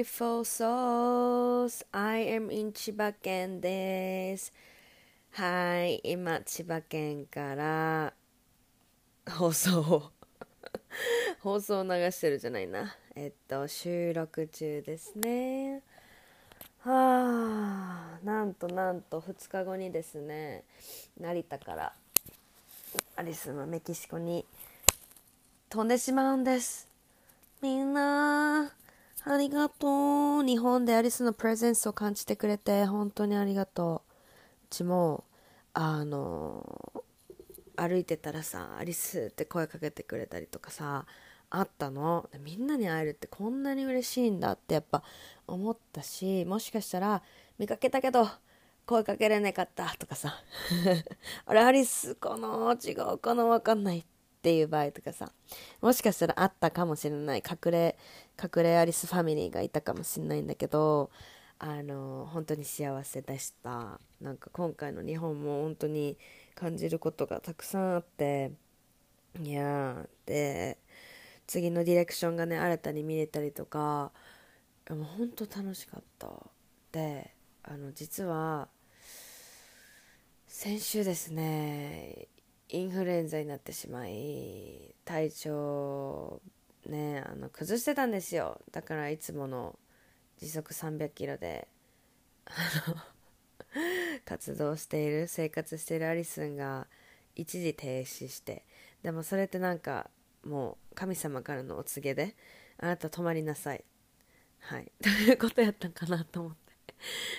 Beautiful souls. I am in 千葉県です」はい今千葉県から放送を放送を流してるじゃないなえっと収録中ですねはあなんとなんと2日後にですね成田からアリスのメキシコに飛んでしまうんですみんなありがとう。日本でアリスのプレゼンスを感じてくれて本当にありがとう。うちもあの歩いてたらさアリスって声かけてくれたりとかさあったの。みんなに会えるってこんなに嬉しいんだってやっぱ思ったしもしかしたら見かけたけど声かけられなかったとかさ。あれアリスかな違うかなわかんないっていう場合とかさもしかしたらあったかもしれない隠れ隠れアリスファミリーがいたかもしれないんだけどあの本当に幸せでした。なんか今回の日本も本当に感じることがたくさんあっていやで次のディレクションがね新たに見れたりとかもう本当楽しかった。であの実は先週ですねインフルエンザになってしまい体調ねあの崩してたんですよ。だからいつもの時速300キロで 活動している生活しているアリスンが一時停止してでもそれってなんかもう神様からのお告げであなた止まりなさい。はい。ということやったんかなと思って。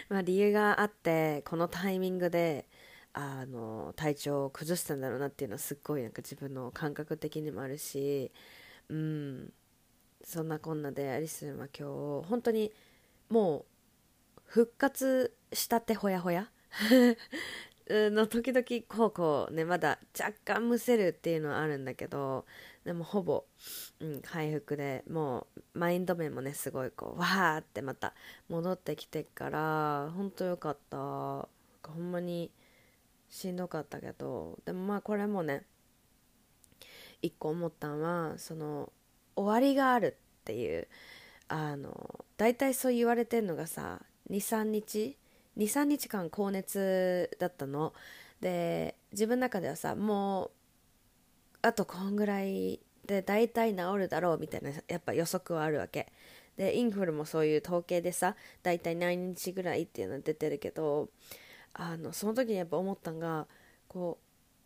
まあ理由があってこのタイミングであの体調を崩したんだろうなっていうのはすっごいなんか自分の感覚的にもあるしうんそんなこんなでアリスンは今日本当にもう復活したてほやほや。の時々こうこうねまだ若干むせるっていうのはあるんだけどでもほぼ、うん、回復でもうマインド面もねすごいこうわーってまた戻ってきてからほんとよかった。ほんまにしんどかったけどでもまあこれもね一個思ったんはその終わりがあるっていうあの大体そう言われてんのがさ23日？23日間高熱だったの。で自分の中ではさもうあとこんぐらいで大体治るだろうみたいなやっぱ予測はあるわけ。でインフルもそういう統計でさ大体何日ぐらいっていうのは出てるけどあのその時にやっぱ思ったんがこ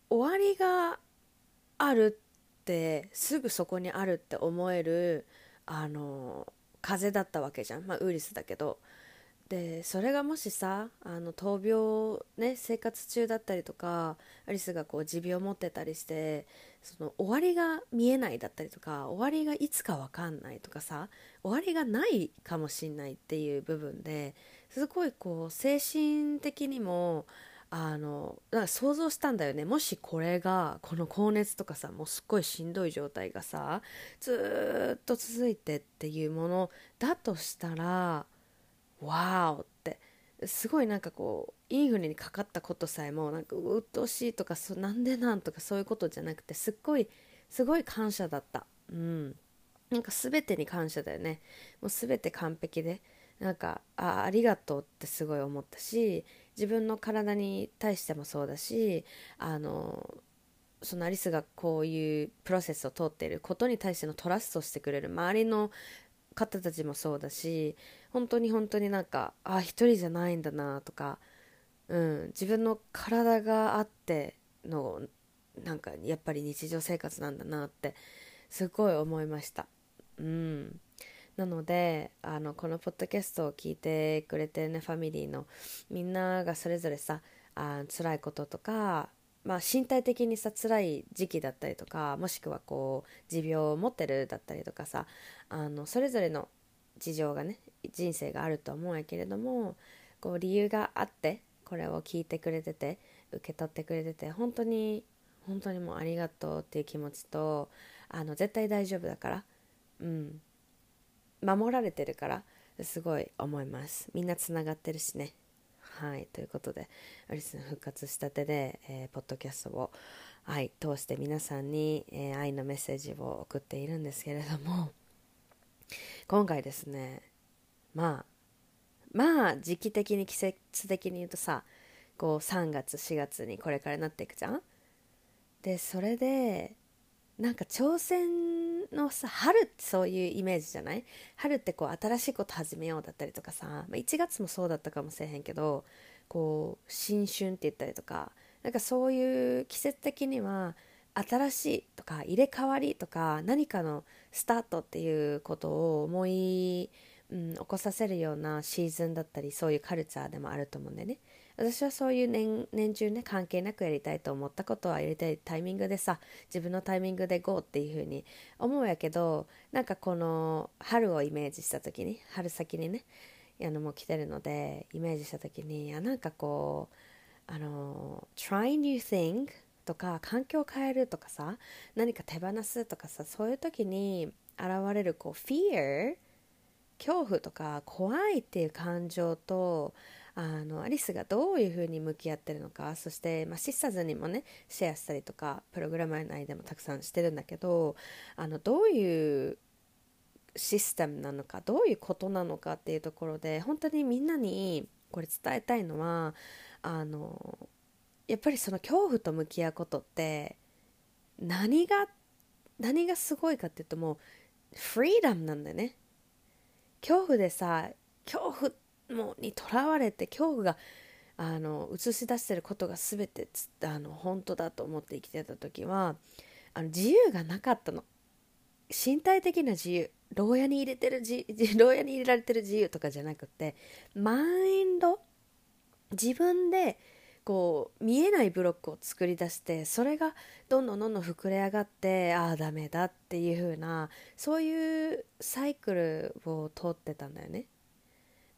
う終わりがあるってすぐそこにあるって思えるあの風邪だったわけじゃん、まあ、ウイルスだけど。でそれがもしさあの闘病ね生活中だったりとかアリスがこう持病を持ってたりしてその終わりが見えないだったりとか終わりがいつか分かんないとかさ終わりがないかもしんないっていう部分ですごいこう精神的にもあのだか想像したんだよね。もしこれがこの高熱とかさもうすっごいしんどい状態がさずっと続いてっていうものだとしたらわーおって。すごいなんかこうインフルにかかったことさえもなんか鬱陶しいとかそなんでなんとかそういうことじゃなくてすっごいすごい感謝だった。うん。なんか全てに感謝だよね。もう全て完璧で。なんかあありがとうってすごい思ったし自分の体に対してもそうだしあのそのアリスがこういうプロセスを通っていることに対してのトラストしてくれる周りの方たちもそうだし本当に本当になんかあ一人じゃないんだなとか、うん、自分の体があってのなんかやっぱり日常生活なんだなってすごい思いました。うんなのであのこのポッドキャストを聞いてくれてねファミリーのみんながそれぞれさあ辛いこととかまあ、身体的にさ辛い時期だったりとかもしくはこう持病を持ってるだったりとかさあのそれぞれの事情がね人生があると思うんやけれどもこう理由があってこれを聞いてくれてて受け取ってくれてて本当に本当にもうありがとうっていう気持ちとあの絶対大丈夫だからうん。守られてるからすごい思います。みんなつながってるしね。はい。ということでアリスの復活したてで、えー、ポッドキャストを、はい、通して皆さんに、えー、愛のメッセージを送っているんですけれども今回ですねまあまあ時期的に季節的に言うとさこう3月4月にこれからなっていくじゃん？でそれでなんか挑戦のさ春ってそういうイメージじゃない？春ってこう新しいこと始めようだったりとかさ、まあ、1月もそうだったかもしれへんけどこう新春って言ったりとかなんかそういう季節的には新しいとか入れ替わりとか何かのスタートっていうことを思い、うん、起こさせるようなシーズンだったりそういうカルチャーでもあると思うんでね。私はそういう年年中ね関係なくやりたいと思ったことはやりたいタイミングでさ自分のタイミングで GO っていう風に思うやけどなんかこの春をイメージした時に春先にねあのもう来てるのでイメージした時にあなんかこうあの try new thing とか環境を変えるとかさ何か手放すとかさそういう時に現れるこう fear 恐怖とか怖いっていう感情とあのアリスがどういうふうに向き合ってるのかそして、まあ、シッサーズにもねシェアしたりとかプログラマー内でもたくさんしてるんだけどあのどういうシステムなのかどういうことなのかっていうところで本当にみんなにこれ伝えたいのはあのやっぱりその恐怖と向き合うことって何が何がすごいかっていうともうフリーダムなんだよね。恐怖でさ恐怖もうにとらわれて恐怖があの映し出してることが全てあの本当だと思って生きてた時はあの自由がなかったの。身体的な自由牢屋に入れてる牢屋に入れられてる自由とかじゃなくてマインド自分でこう見えないブロックを作り出してそれがどんどんどんどん膨れ上がってああダメだっていう風なそういうサイクルを通ってたんだよね。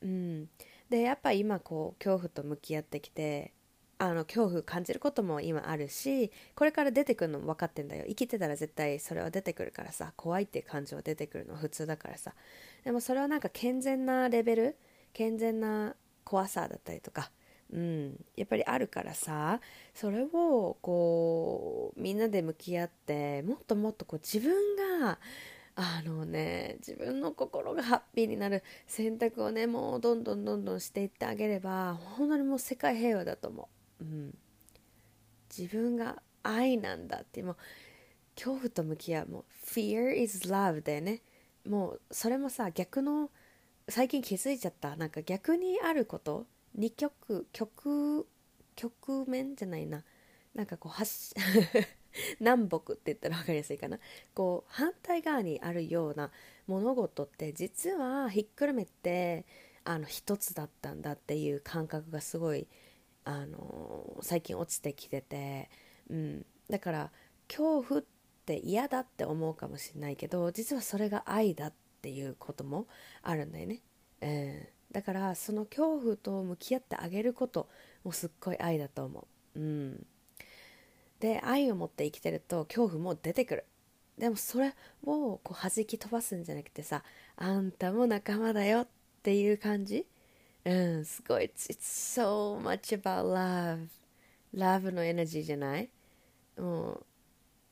うん、でやっぱ今こう恐怖と向き合ってきてあの恐怖感じることも今あるしこれから出てくるのも分かってんだよ。生きてたら絶対それは出てくるからさ怖いって感情は出てくるの普通だからさ。でもそれはなんか健全なレベル健全な怖さだったりとかうん、やっぱりあるからさそれをこうみんなで向き合ってもっともっとこう自分があのね自分の心がハッピーになる選択をねもうどんどんどんどんしていってあげれば本当にもう世界平和だと思う、うん、自分が愛なんだってもう恐怖と向き合う。もう Fear is love でね。もうそれもさ逆の最近気づいちゃった。なんか逆にあること2極極局面じゃないな。なんかこう発 南北って言ったら分かりやすいかな。こう反対側にあるような物事って実はひっくるめてあの一つだったんだっていう感覚がすごいあの最近落ちてきてて、うん、だから恐怖って嫌だって思うかもしれないけど実はそれが愛だっていうこともあるんだよね、えー、だからその恐怖と向き合ってあげることもすっごい愛だと思う、うん。で愛を持って生きてると恐怖も出てくる。でもそれをこう弾き飛ばすんじゃなくてさあんたも仲間だよっていう感じ？うんすごい。It's, it's so much about love. Love のエナジーじゃない？もう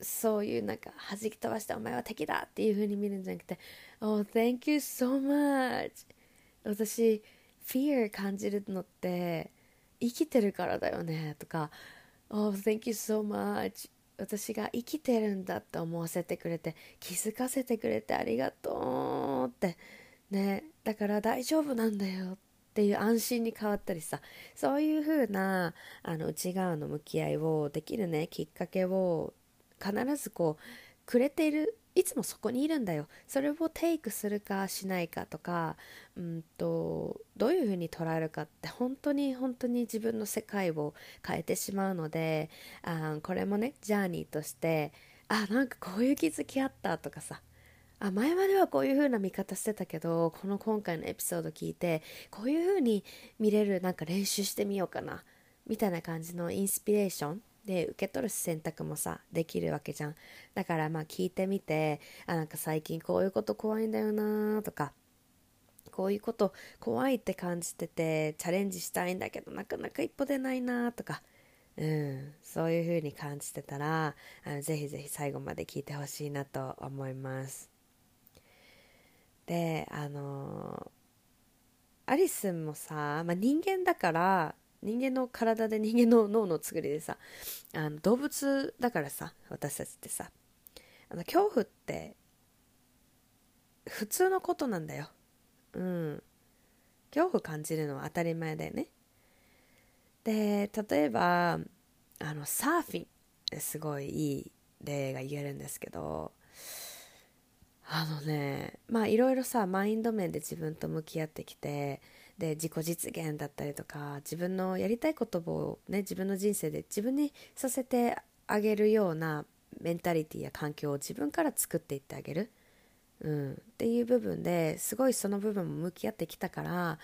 そういうなんか弾き飛ばしてお前は敵だっていう風に見るんじゃなくて Oh thank you so much. 私 fear 感じるのって生きてるからだよねとか Oh, thank you so much. 私が生きてるんだって思わせてくれて気づかせてくれてありがとうってねだから大丈夫なんだよっていう安心に変わったりさそういう風なあの内側の向き合いをできるねきっかけを必ずこうくれているいつもそこにいるんだよ。それをテイクするかしないかとか、うんと、どういうふうに捉えるかって本当に本当に自分の世界を変えてしまうのであこれもねジャーニーとしてあなんかこういう気づきあったとかさ。あ前まではこういう風な見方してたけどこの今回のエピソード聞いてこういう風に見れるなんか練習してみようかなみたいな感じのインスピレーションで受け取る選択もさできるわけじゃん。だからまあ聞いてみてあなんか最近こういうこと怖いんだよなとかこういうこと怖いって感じててチャレンジしたいんだけどなかなか一歩出ないなとかうんそういう風に感じてたらあのぜひぜひ最後まで聞いてほしいなと思います。であのアリスもさ、まあ、人間だから人間の体で人間の脳の作りでさあの動物だからさ私たちってさあの恐怖って普通のことなんだよ。うん。恐怖感じるのは当たり前だよね。で例えばあのサーフィンすごいいい例が言えるんですけどあのねまあいろいろさマインド面で自分と向き合ってきてで自己実現だったりとか自分のやりたいことをね自分の人生で自分にさせてあげるようなメンタリティや環境を自分から作っていってあげる、うん、っていう部分ですごいその部分も向き合ってきたから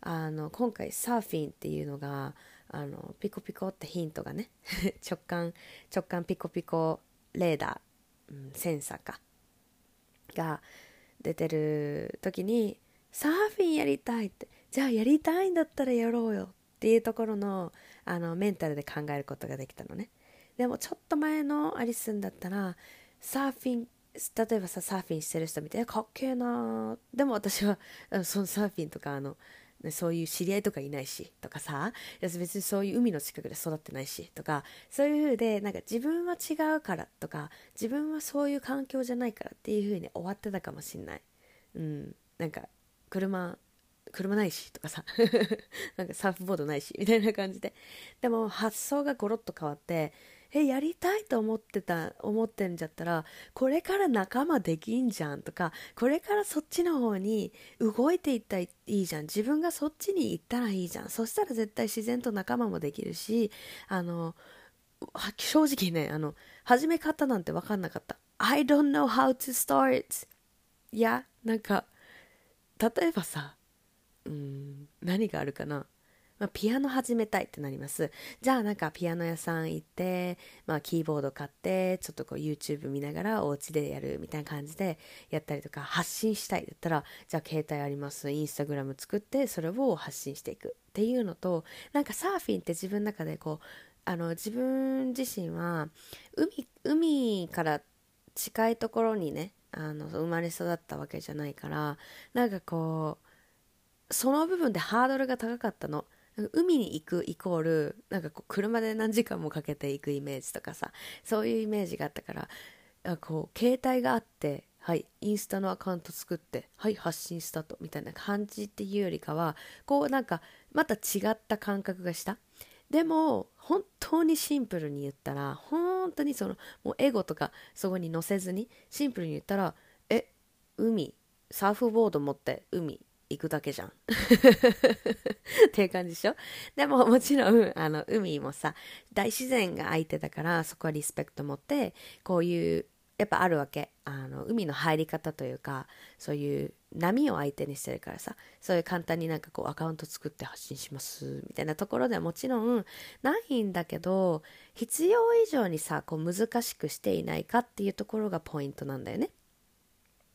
あの今回サーフィンっていうのがあのピコピコってヒントがね 直感直感ピコピコレーダー、うん、センサーかが出てる時にサーフィンやりたいってじゃあやりたいんだったらやろうよっていうところのあのメンタルで考えることができたのね。でもちょっと前のアリスンだったらサーフィン例えばさサーフィンしてる人見てかっけえなでも私はそのサーフィンとかあのそういう知り合いとかいないしとかさ別にそういう海の近くで育ってないしとかそういう風でなんか自分は違うからとか自分はそういう環境じゃないからっていう風に終わってたかもしんない、うん、なんか車車ないしとかさ。なんかサーフボードないしみたいな感じで。でも発想がゴロッと変わってえやりたいと思ってた思ってんじゃったらこれから仲間できんじゃんとかこれからそっちの方に動いていったらいいじゃん。自分がそっちに行ったらいいじゃん。そしたら絶対自然と仲間もできるしあの正直ねあの始め方なんて分かんなかった。I don't know how to start. いやなんか例えばさうん何があるかな？まあ、ピアノ始めたいってなります。じゃあなんかピアノ屋さん行って、まあ、キーボード買ってちょっとこう YouTube 見ながらお家でやるみたいな感じでやったりとか発信したいだったらじゃあ携帯あります。インスタグラム作ってそれを発信していく。っていうのとなんかサーフィンって自分の中でこうあの自分自身は海海から近いところにねあの生まれ育ったわけじゃないからなんかこうその部分でハードルが高かったの。海に行くイコールなんかこう車で何時間もかけて行くイメージとかさ。そういうイメージがあったからこう携帯があってはいインスタのアカウント作ってはい発信スタートみたいな感じっていうよりかはこうなんかまた違った感覚がした。でも本当にシンプルに言ったら本当にそのもうエゴとかそこに乗せずにシンプルに言ったらえ海サーフボード持って海行くだけじゃん。っていう感じでしょ？でももちろんあの海もさ大自然が相手だからそこはリスペクト持ってこういうやっぱあるわけ。あの海の入り方というかそういう波を相手にしてるからさそういう簡単になんかこうアカウント作って発信しますみたいなところではもちろんないんだけど必要以上にさこう難しくしていないかっていうところがポイントなんだよね。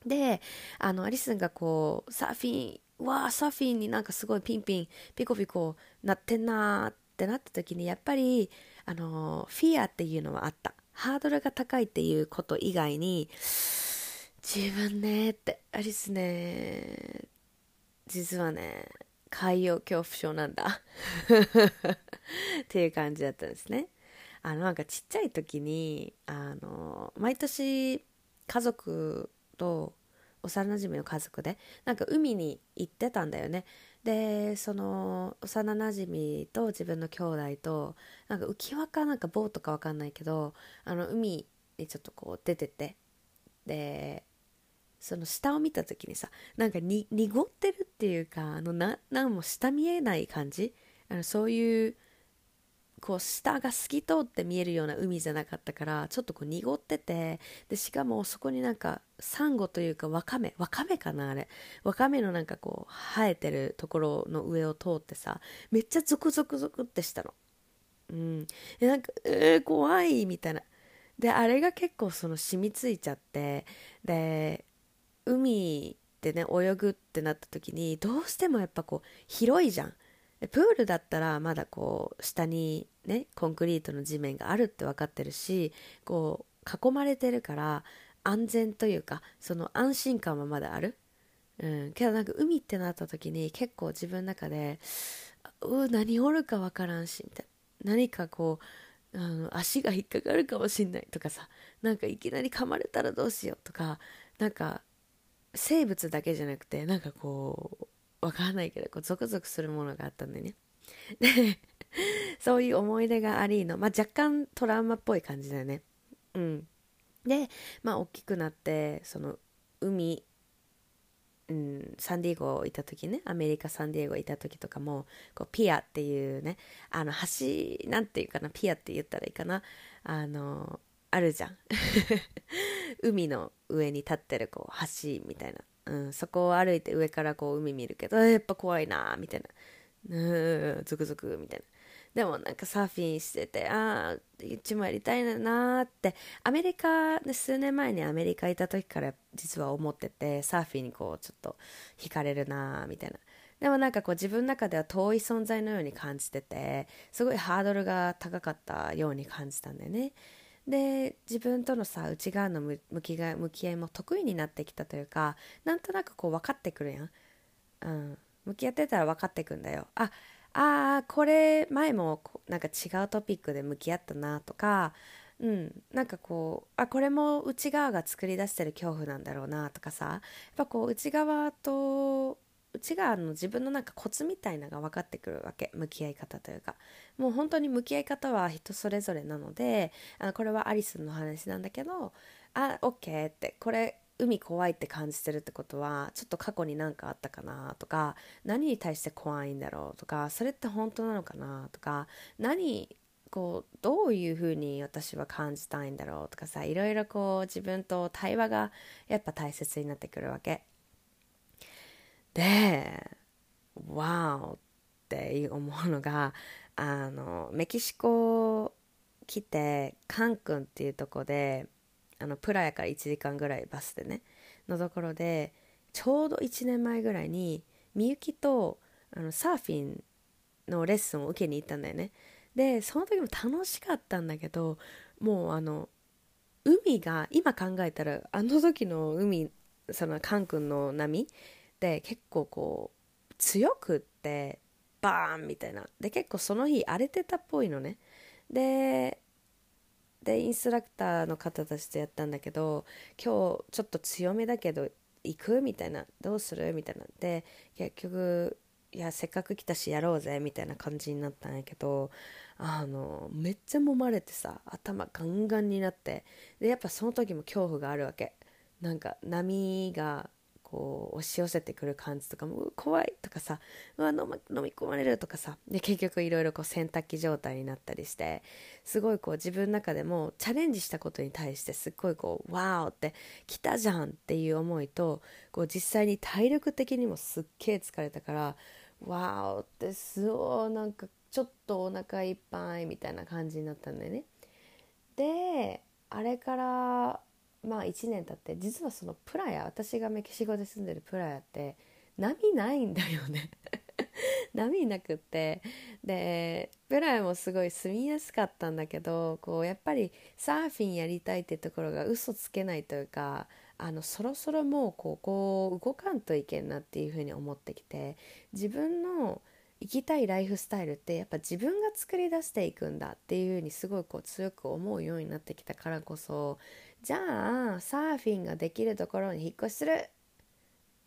であのアリスンがこうサーフィンわあサフィンになんかすごいピンピンピコピコなってんなーってなった時にやっぱりあのフィアっていうのはあった。ハードルが高いっていうこと以外に自分ねってあリスね実はね海洋恐怖症なんだ。っていう感じだったんですね。あのなんかちっちゃい時にあの毎年家族と幼馴染の家族でなんか海に行ってたんだよね。でその幼馴染と自分の兄弟となんか浮き輪かなんかボートか分かんないけどあの海にちょっとこう出ててでその下を見た時にさなんかに濁ってるっていうかあのななんも下見えない感じ？あのそういうこう下が透き通って見えるような海じゃなかったからちょっとこう濁っててでしかもそこになんかサンゴというかワカメワカメかなあれ。ワカメのなんかこう生えてるところの上を通ってさめっちゃゾクゾクゾクってしたの。うん。でなんかえー、怖いみたいな。であれが結構その染みついちゃってで海でね泳ぐってなった時にどうしてもやっぱこう広いじゃん。プールだったらまだこう下にねコンクリートの地面があるって分かってるしこう囲まれてるから安全というかその安心感はまだある、うん、けどなんか海ってなった時に結構自分の中でう何おるか分からんしみたいな。何かこうあの足が引っかかるかもしんないとかさなんかいきなり噛まれたらどうしようとかなんか生物だけじゃなくてなんかこうわからないけどこうゾクゾクするものがあったんでね。で そういう思い出がありの、まあ、若干トラウマっぽい感じだよね。うん。でまあ大きくなってその海うん、サンディエゴいた時ねアメリカサンディエゴいた時とかもこうピアっていうねあの橋なんていうかなピアって言ったらいいかなあのあるじゃん。海の上に立ってるこう橋みたいな。うん、そこを歩いて上からこう海見るけどやっぱ怖いなみたいな。うんゾクゾクみたいな。でもなんかサーフィンしててああうちもやりたいなって。アメリカで数年前にアメリカいた時から実は思っててサーフィンにこうちょっと惹かれるなみたいな。でもなんかこう自分の中では遠い存在のように感じててすごいハードルが高かったように感じたんだよね。で自分とのさ内側の向きが向き合いも得意になってきたというかなんとなくこう分かってくるやん、うん、向き合ってたら分かってくんだよ。ああこれ前もなんか違うトピックで向き合ったなとかうん、なんかこうあこれも内側が作り出してる恐怖なんだろうなとかさやっぱこう内側と内側の自分のなんかコツみたいなのが分かってくるわけ向き合い方というかもう本当に向き合い方は人それぞれなのであのこれはアリスの話なんだけどあオッケーってこれ海怖いって感じてるってことはちょっと過去に何かあったかなとか何に対して怖いんだろうとかそれって本当なのかなとか何こうどういうふうに私は感じたいんだろうとかさいろいろこう自分と対話がやっぱ大切になってくるわけ。でわーって思うのがあのメキシコ来てカン君っていうとこであのプラヤから1時間ぐらいバスでねのところでちょうど1年前ぐらいにみゆきとあのサーフィンのレッスンを受けに行ったんだよね。でその時も楽しかったんだけどもうあの海が今考えたらあの時の海そのカン君の波って結構こう強くってバーンみたいな。で結構その日荒れてたっぽいのね。ででインストラクターの方たちとやったんだけど今日ちょっと強めだけど行くみたいな。どうするみたいな。で結局いやせっかく来たしやろうぜみたいな感じになったんやけどあのめっちゃ揉まれてさ頭ガンガンになって。でやっぱその時も恐怖があるわけ。なんか波がこう押し寄せてくる感じとかも怖いとかさうわ飲,、飲み込まれるとかさで結局いろいろ洗濯機状態になったりしてすごいこう自分の中でもチャレンジしたことに対してすっごいこうワーって来たじゃんっていう思いとこう実際に体力的にもすっげえ疲れたからワーってすごいなんかちょっとお腹いっぱいみたいな感じになったんだよね。であれからまあ1年経って実はそのプラヤ私がメキシコで住んでるプラヤって波ないんだよね。波なくって。でプラヤもすごい住みやすかったんだけどこうやっぱりサーフィンやりたいってところが嘘つけないというかあのそろそろもうここ動かんといけんなっていうふうに思ってきて自分の生きたいライフスタイルってやっぱ自分が作り出していくんだっていうふうにすごいこう強く思うようになってきたからこそじゃあサーフィンができるところに引っ越しする。っ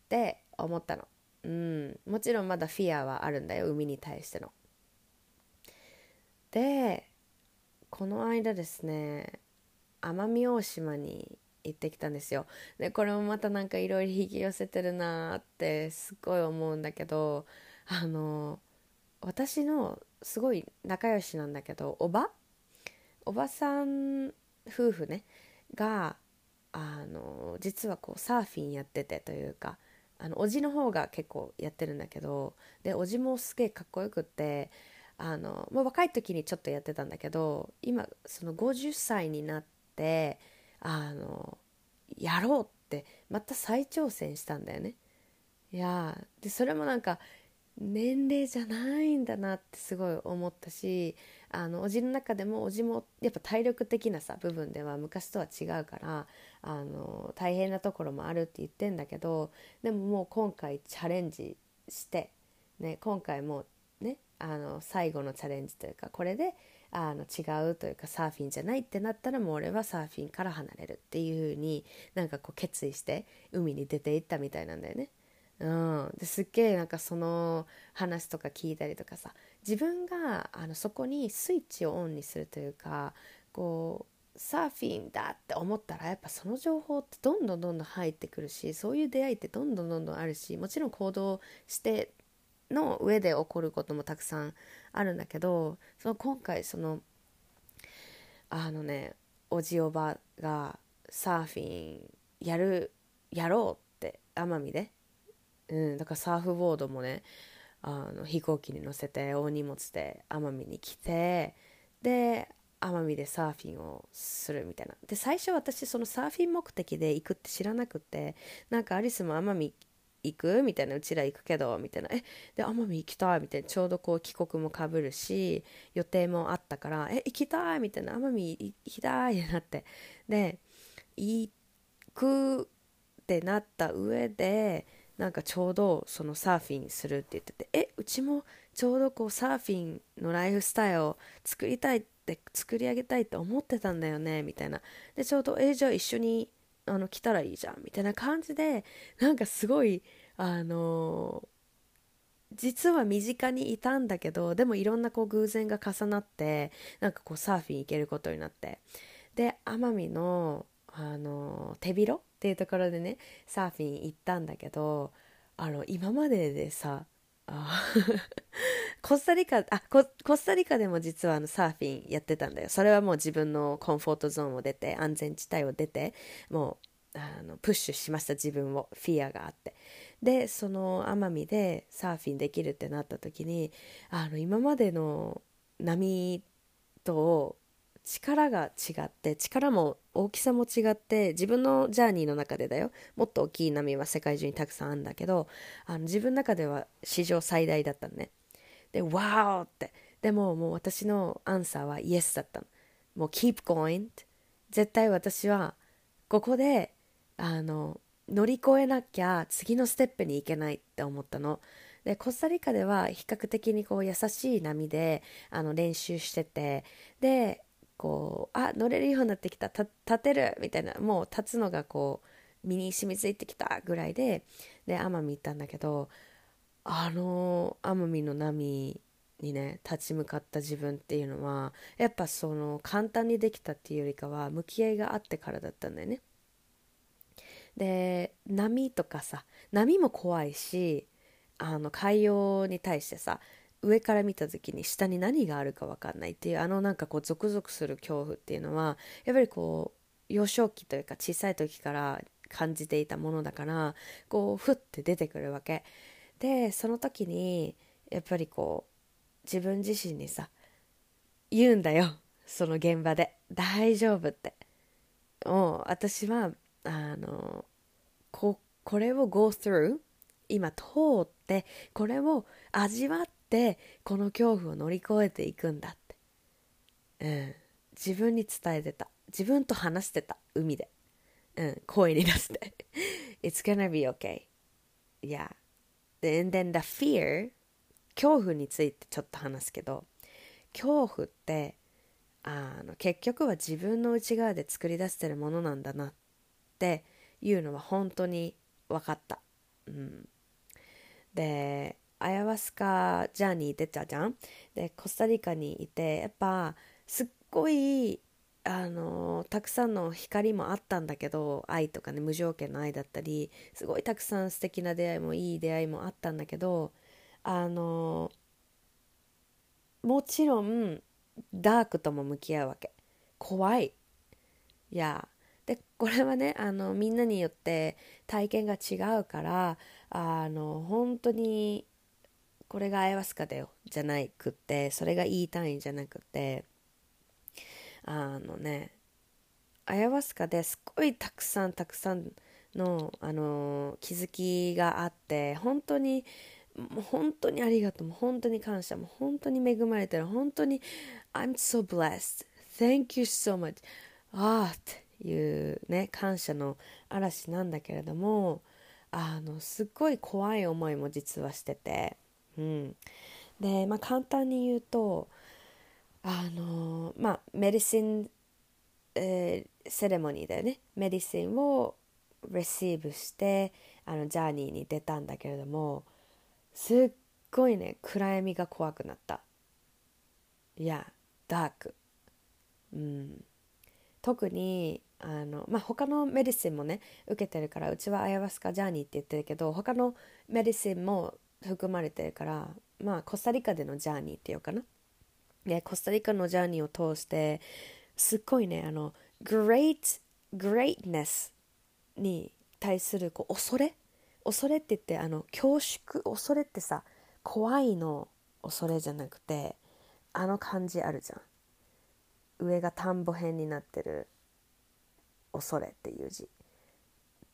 て思ったの。うん。もちろんまだフィアはあるんだよ海に対しての。でこの間ですね奄美大島に行ってきたんですよ。でこれもまたなんかいろいろ引き寄せてるなってすっごい思うんだけどあの私のすごい仲良しなんだけどおば？おばさん夫婦ね。があの実はこうサーフィンやっててというかあのおじの方が結構やってるんだけどでおじもすげえかっこよくってあの、まあ、若い時にちょっとやってたんだけど今その50歳になってあのやろうってまた再挑戦したんだよね。いやでそれもなんか年齢じゃないんだなってすごい思ったしあのおじの中でもおじもやっぱ体力的なさ部分では昔とは違うからあの大変なところもあるって言ってんだけどでももう今回チャレンジして、ね、今回もねあの最後のチャレンジというかこれであの違うというかサーフィンじゃないってなったらもう俺はサーフィンから離れるっていう風になんかこう決意して海に出ていったみたいなんだよね。うん、ですっげえなんかその話とか聞いたりとかさ自分があのそこにスイッチをオンにするというかこうサーフィンだって思ったらやっぱその情報ってどんどんどんどん入ってくるしそういう出会いってどんどんどんどんあるしもちろん行動しての上で起こることもたくさんあるんだけどその今回そのあのねおじおばがサーフィンやるやろうって奄美で、うん、だからサーフボードもねあの飛行機に乗せて大荷物で奄美に来てで奄美でサーフィンをするみたいな。で最初私そのサーフィン目的で行くって知らなくてなんかアリスも奄美行くみたいなうちら行くけどみたいな。えで奄美行きたいみたいな。ちょうどこう帰国もかぶるし予定もあったからえ行きたいみたいな。奄美行きたいってなって。で行くってなった上でなんかちょうどそのサーフィンするって言っててえうちもちょうどこうサーフィンのライフスタイルを作りたいって作り上げたいって思ってたんだよねみたいな。でちょうどえじゃあ一緒にあの来たらいいじゃんみたいな感じでなんかすごいあのー、実は身近にいたんだけどでもいろんなこう偶然が重なってなんかこうサーフィン行けることになって。で奄美の、あの、手広っていうところでねサーフィン行ったんだけどあの今まででさ コスタリカあコスタリカでも実はあのサーフィンやってたんだよ。それはもう自分のコンフォートゾーンを出て安全地帯を出てもうあのプッシュしました自分を。フィアがあって。でその奄美でサーフィンできるってなった時にあの今までの波と力が違って力も大きさも違って自分のジャーニーの中でだよ。もっと大きい波は世界中にたくさんあるんだけどあの自分の中では史上最大だったのね。で「ワー!」って。でももう私のアンサーはイエスだったの。もう keep going 絶対私はここであの乗り越えなきゃ次のステップに行けないって思ったの。でコスタリカでは比較的にこう優しい波であの練習してて。でこうあ乗れるようになってきた立てるみたいなもう立つのがこう身に染みついてきたぐらいでで奄美行ったんだけどあの奄美の波にね立ち向かった自分っていうのはやっぱその簡単にできたっていうよりかは向き合いがあってからだったんだよね。で波とかさ波も怖いしあの海洋に対してさ上から見た時に下に何があるか分かんないっていうあのなんかこうゾクゾクする恐怖っていうのはやっぱりこう幼少期というか小さい時から感じていたものだからこうふって出てくるわけ。でその時にやっぱりこう自分自身にさ言うんだよ。その現場で。大丈夫って。もう私はあのここれを go through 今通ってこれを味わってこの恐怖を乗り越えていくんだって、うん、自分に伝えてた。自分と話してた。海で、うん、声に出して。It's gonna be okay. Yeah. And then the fear 恐怖についてちょっと話すけど恐怖ってあの結局は自分の内側で作り出してるものなんだなっていうのは本当に分かった。うん、でアヤワスカジャーニー出たじゃんでコスタリカにいてやっぱすっごいあのたくさんの光もあったんだけど愛とかね無条件の愛だったりすごいたくさん素敵な出会いもいい出会いもあったんだけどあのもちろんダークとも向き合うわけ。怖い。いや。でこれはねあのみんなによって体験が違うからあの本当にこれがアイワスカだよじゃなくってそれが言いたいんじゃなくてあのねアヤワスカですっごいたくさんたくさんの、あの気づきがあって本当にもう本当にありがとうもう本当に感謝もう本当に恵まれてる本当に I'm so blessed thank you so much ああっていうね感謝の嵐なんだけれどもあのすっごい怖い思いも実はしてて、うん、でまあ簡単に言うとあのまあメディシン、えー、セレモニーだよね。メディシンをレシーブしてあのジャーニーに出たんだけれどもすっごいね暗闇が怖くなった。いやダーク。うん。特にあのまあ他のメディシンもね受けてるからうちはアヤワスカジャーニーって言ってるけど他のメディシンも含まれてるからまあコスタリカでのジャーニーっていうかな。でコスタリカのジャーニーを通してすっごいねあの great greatness に対するこう恐れ？恐れって言ってあの恐縮？恐れってさ怖いの恐れじゃなくてあの感じあるじゃん。上が田んぼ辺になってる恐れっていう字。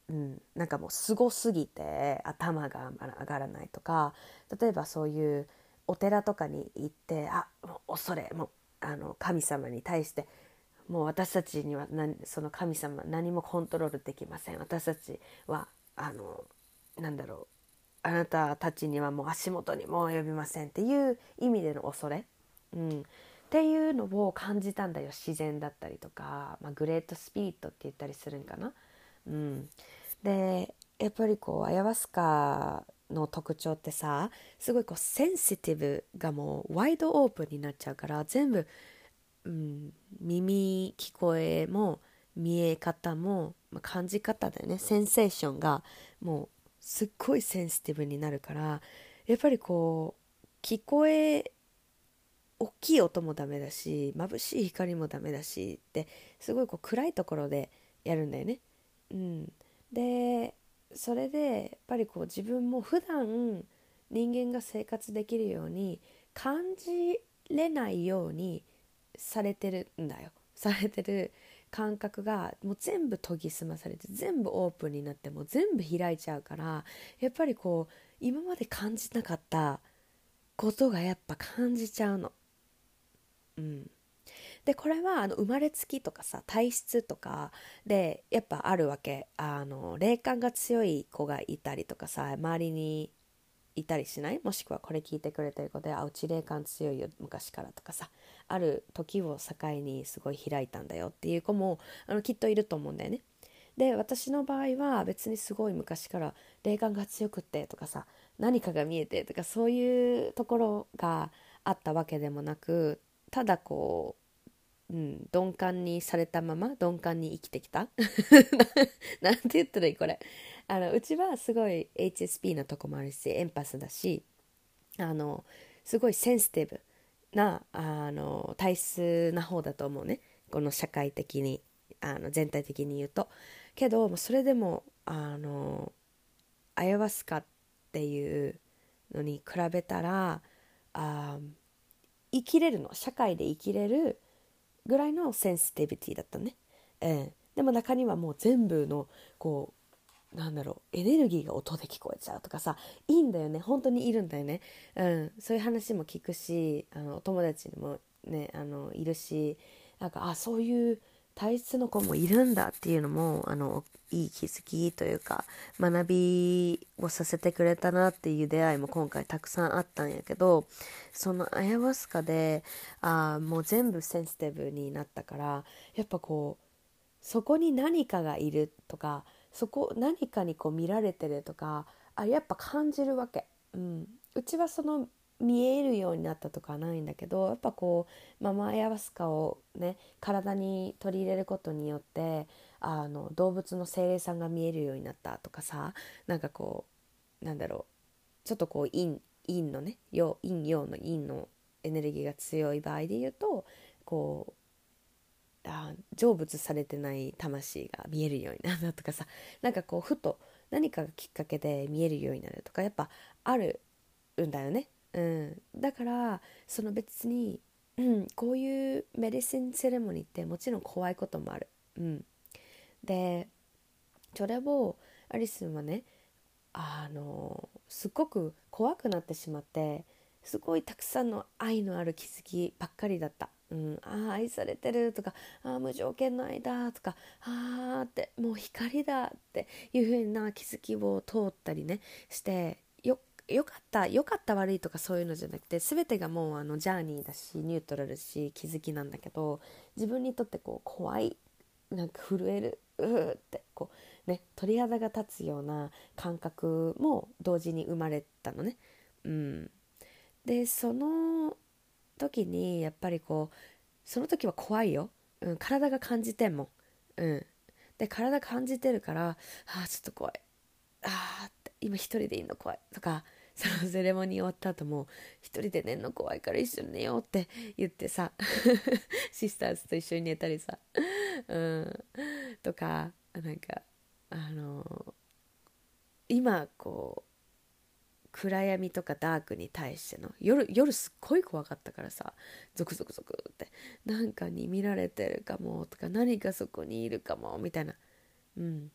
うん、なんかもうすごすぎて頭が上がらないとか例えばそういうお寺とかに行ってあもう恐れもうあの神様に対してもう私たちには何その神様何もコントロールできません。私たちはあのなんだろうあなたたちにはもう足元にも及びませんっていう意味での恐れ、うん、っていうのを感じたんだよ。自然だったりとか、まあ、グレートスピリットって言ったりするんかな。うん、でやっぱりこうアヤワスカの特徴ってさすごいこうセンシティブがもうワイドオープンになっちゃうから全部、うん、耳聞こえも見え方も、まあ、感じ方だよねセンセーションがもうすっごいセンシティブになるからやっぱりこう聞こえ大きい音もダメだし眩しい光もダメだしってすごいこう暗いところでやるんだよね。うん、でそれでやっぱりこう自分も普段人間が生活できるように感じれないようにされてるんだよ。されてる感覚がもう全部研ぎ澄まされて全部オープンになってもう全部開いちゃうからやっぱりこう今まで感じなかったことがやっぱ感じちゃうの。うん、でこれはあの生まれつきとかさ体質とかでやっぱあるわけあの霊感が強い子がいたりとかさ周りにいたりしない？もしくはこれ聞いてくれてる子であうち霊感強いよ昔からとかさある時を境にすごい開いたんだよっていう子もあのきっといると思うんだよね。で私の場合は別にすごい昔から霊感が強くってとかさ何かが見えてとかそういうところがあったわけでもなくただこううん、鈍感にされたまま鈍感に生きてきた？なんて言ったらいいこれ？あのうちはすごい HSP なとこもあるしエンパスだしあのすごいセンシティブなあの体質な方だと思うね。この社会的にあの全体的に言うと。けどそれでもあのアヤワスカっていうのに比べたらあ生きれるの。社会で生きれるぐらいのセンシティビティだったね、うん、でも中にはもう全部のこうなんだろうエネルギーが音で聞こえちゃうとかさいいんだよね。本当にいるんだよね、うん、そういう話も聞くしあのお友達にもねあのいるしなんかあそういう体質の子もいるんだっていうのもあのいい気づきというか学びをさせてくれたなっていう出会いも今回たくさんあったんやけどそのアヤワスカであもう全部センシティブになったからやっぱこうそこに何かがいるとかそこ何かにこう見られてるとかあやっぱ感じるわけ、うん、うちはその見えるようになったとかはないんだけどやっぱこうママアヤバスカをね体に取り入れることによってあの動物の精霊さんが見えるようになったとかさなんかこうなんだろうちょっとこう陰陰のね陽陰陽の陰のエネルギーが強い場合で言うとこうあ成仏されてない魂が見えるようになるとかさなんかこうふと何かがきっかけで見えるようになるとかやっぱあるんだよね。うん、だからその別に、うん、こういうメディシンセレモニーってもちろん怖いこともある。うん、でそれをアリスンはねあのすっごく怖くなってしまってすごいたくさんの愛のある気づきばっかりだった。うん、ああ愛されてるとかああ無条件の愛だとかああってもう光だっていう風な気づきを通ったりねしてよかったよかった悪いとかそういうのじゃなくて全てがもうあのジャーニーだしニュートラルし気づきなんだけど自分にとってこう怖いなんか震えるうーってこうね鳥肌が立つような感覚も同時に生まれたのね。うん、でその時にやっぱりこうその時は怖いよ、うん、体が感じてんもん、うん、で体感じてるからああちょっと怖い。ああ今一人でいるの怖い。とかそのセレモニー終わった後も一人で寝るの怖いから一緒に寝ようって言ってさ シスターズと一緒に寝たりさ、うん、とかなんかあの今こう暗闇とかダークに対しての夜夜すっごい怖かったからさゾクゾクゾクってなんかに見られてるかもとか何かそこにいるかもみたいな。うん。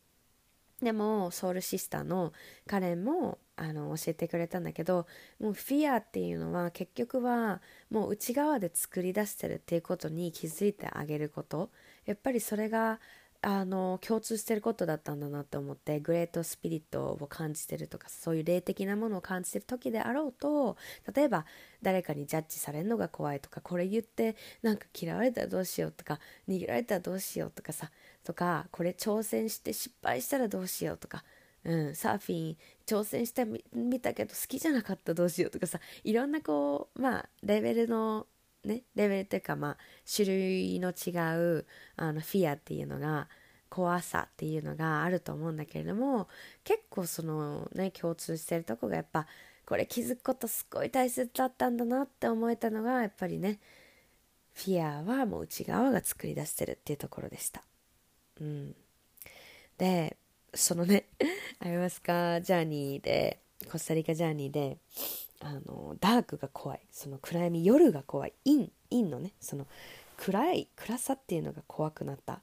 でもソウルシスターのカレンもあの教えてくれたんだけどもうフィアっていうのは結局はもう内側で作り出してるっていうことに気づいてあげること。やっぱりそれがあの共通してることだったんだなって思ってグレートスピリットを感じてるとかそういう霊的なものを感じてる時であろうと例えば誰かにジャッジされるのが怖いとかこれ言ってなんか嫌われたらどうしようとか逃げられたらどうしようとかさとかこれ挑戦して失敗したらどうしようとか、うん、サーフィン挑戦してみたけど好きじゃなかったらどうしようとかさいろんなこうまあレベルのねレベルっていうかまあ種類の違うあのフィアっていうのが怖さっていうのがあると思うんだけれども結構そのね共通してるとこがやっぱこれ気づくことすごい大切だったんだなって思えたのがやっぱりねフィアはもう内側が作り出してるっていうところでした。うん、でそのねアイマスカジャーニーでコスタリカジャーニーであのダークが怖い。その暗闇夜が怖い。陰陰のねその暗い暗さっていうのが怖くなった。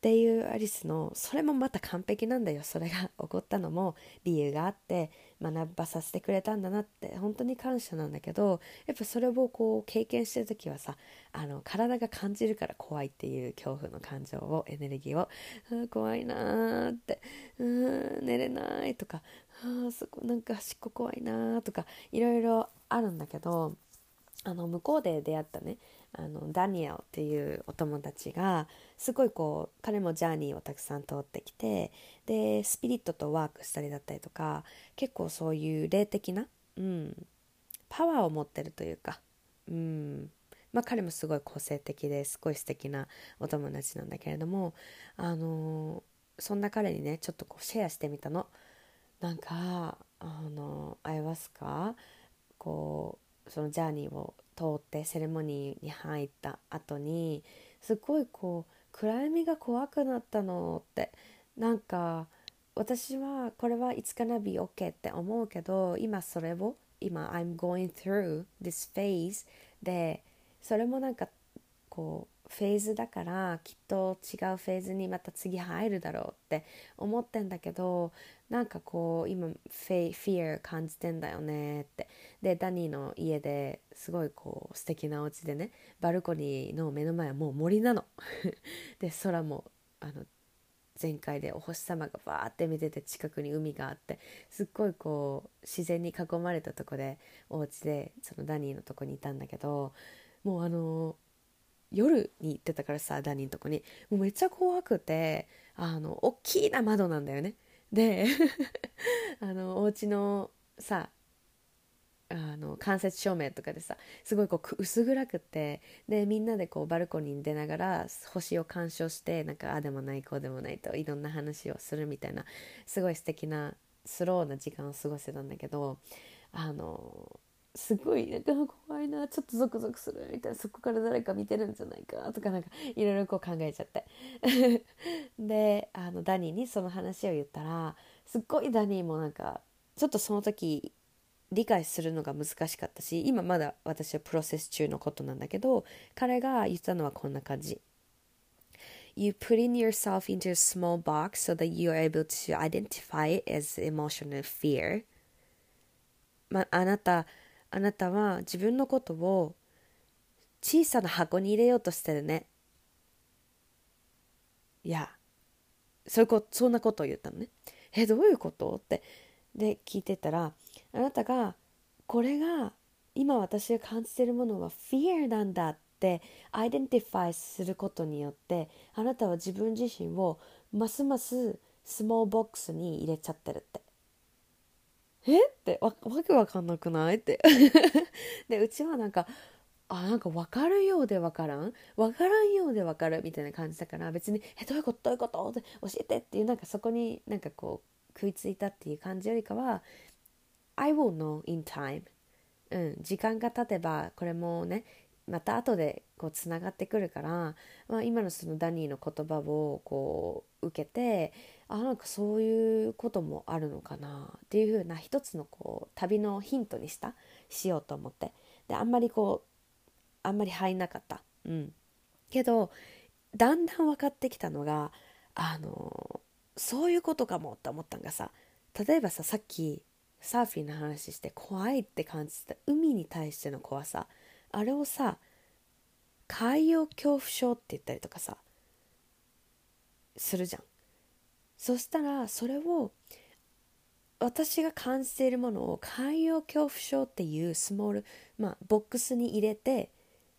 っていうアリスのそれもまた完璧なんだよ。それが起こったのも理由があって学ばさせてくれたんだなって本当に感謝なんだけどやっぱそれをこう経験してる時はさあの体が感じるから怖いっていう恐怖の感情をエネルギーを怖いなってうん寝れないとかあそこなんか端っこ怖いなーとかいろいろあるんだけどあの向こうで出会ったねあのダニエルっていうお友達がすごいこう彼もジャーニーをたくさん通ってきてでスピリットとワークしたりだったりとか結構そういう霊的な、うん、パワーを持ってるというか、うんまあ、彼もすごい個性的ですごい素敵なお友達なんだけれども、あのそんな彼にねちょっとこうシェアしてみたの。なんかあのアイワスカこうそのジャーニーを通ってセレモニーに入った後にすごいこう暗闇が怖くなったのってなんか私はこれはいつかな be OK って思うけど今それを今 I'm going through this phase でそれもなんかこうフェーズだからきっと違うフェーズにまた次入るだろうって思ってんだけどなんかこう今フェフィア感じてんだよねって。でダニーの家ですごいこう素敵なお家でねバルコニーの目の前はもう森なの。で空もあの全開でお星様がバーって見てて近くに海があってすっごいこう自然に囲まれたとこでお家でそのダニーのとこにいたんだけどもうあの夜に行ってたからさダニのとこに。もうめっちゃ怖くてあの大きな窓なんだよね。で あのお家のさあの間接照明とかでさすごいこう薄暗くてでみんなでこうバルコニーに出ながら星を鑑賞してなんかあでもないこうでもないといろんな話をするみたいなすごい素敵なスローな時間を過ごせたんだけどあのすごいなんか怖いな。ちょっとゾクゾクする。みたいな。そこから誰か見てるんじゃないか。とかなんかいろいろこう考えちゃって。であのダニーにその話を言ったらすっごいダニーもなんかちょっとその時理解するのが難しかったし今まだ私はプロセス中のことなんだけど彼が言ったのはこんな感じ。You putting yourself into a small box so that you are able to identify it as emotional fear. まあなたあなたは自分のことを小さな箱に入れようとしてるね。いやそういうこそんなことを言ったのね。えどういうこと？って。で聞いてたらあなたがこれが今私が感じてるものは fear なんだって identify することによってあなたは自分自身をますます small box に入れちゃってるって。え？ってわわけわかんなくない？って。でうちはなんかあなんか分かるようで分からん？分からんようで分かるみたいな感じだから別に「えどういうこと？どういうこと?」って教えてっていうなんかそこになんかこう食いついたっていう感じよりかは「I will know in time」うん、時間が経てばこれもねまた後でこうつながってくるから、まあ、今のそのダニーの言葉をこう受けてあなんかそういうこともあるのかなっていう風な一つのこう旅のヒントにしたしようと思って。であんまりこうあんまり入んなかった。うん、けどだんだん分かってきたのがあのそういうことかもって思ったんがさ例えばささっきサーフィンの話して怖いって感じてた海に対しての怖さあれをさ海洋恐怖症って言ったりとかさするじゃん。そしたらそれを私が感じているものを海洋恐怖症っていうスモール、まあ、ボックスに入れて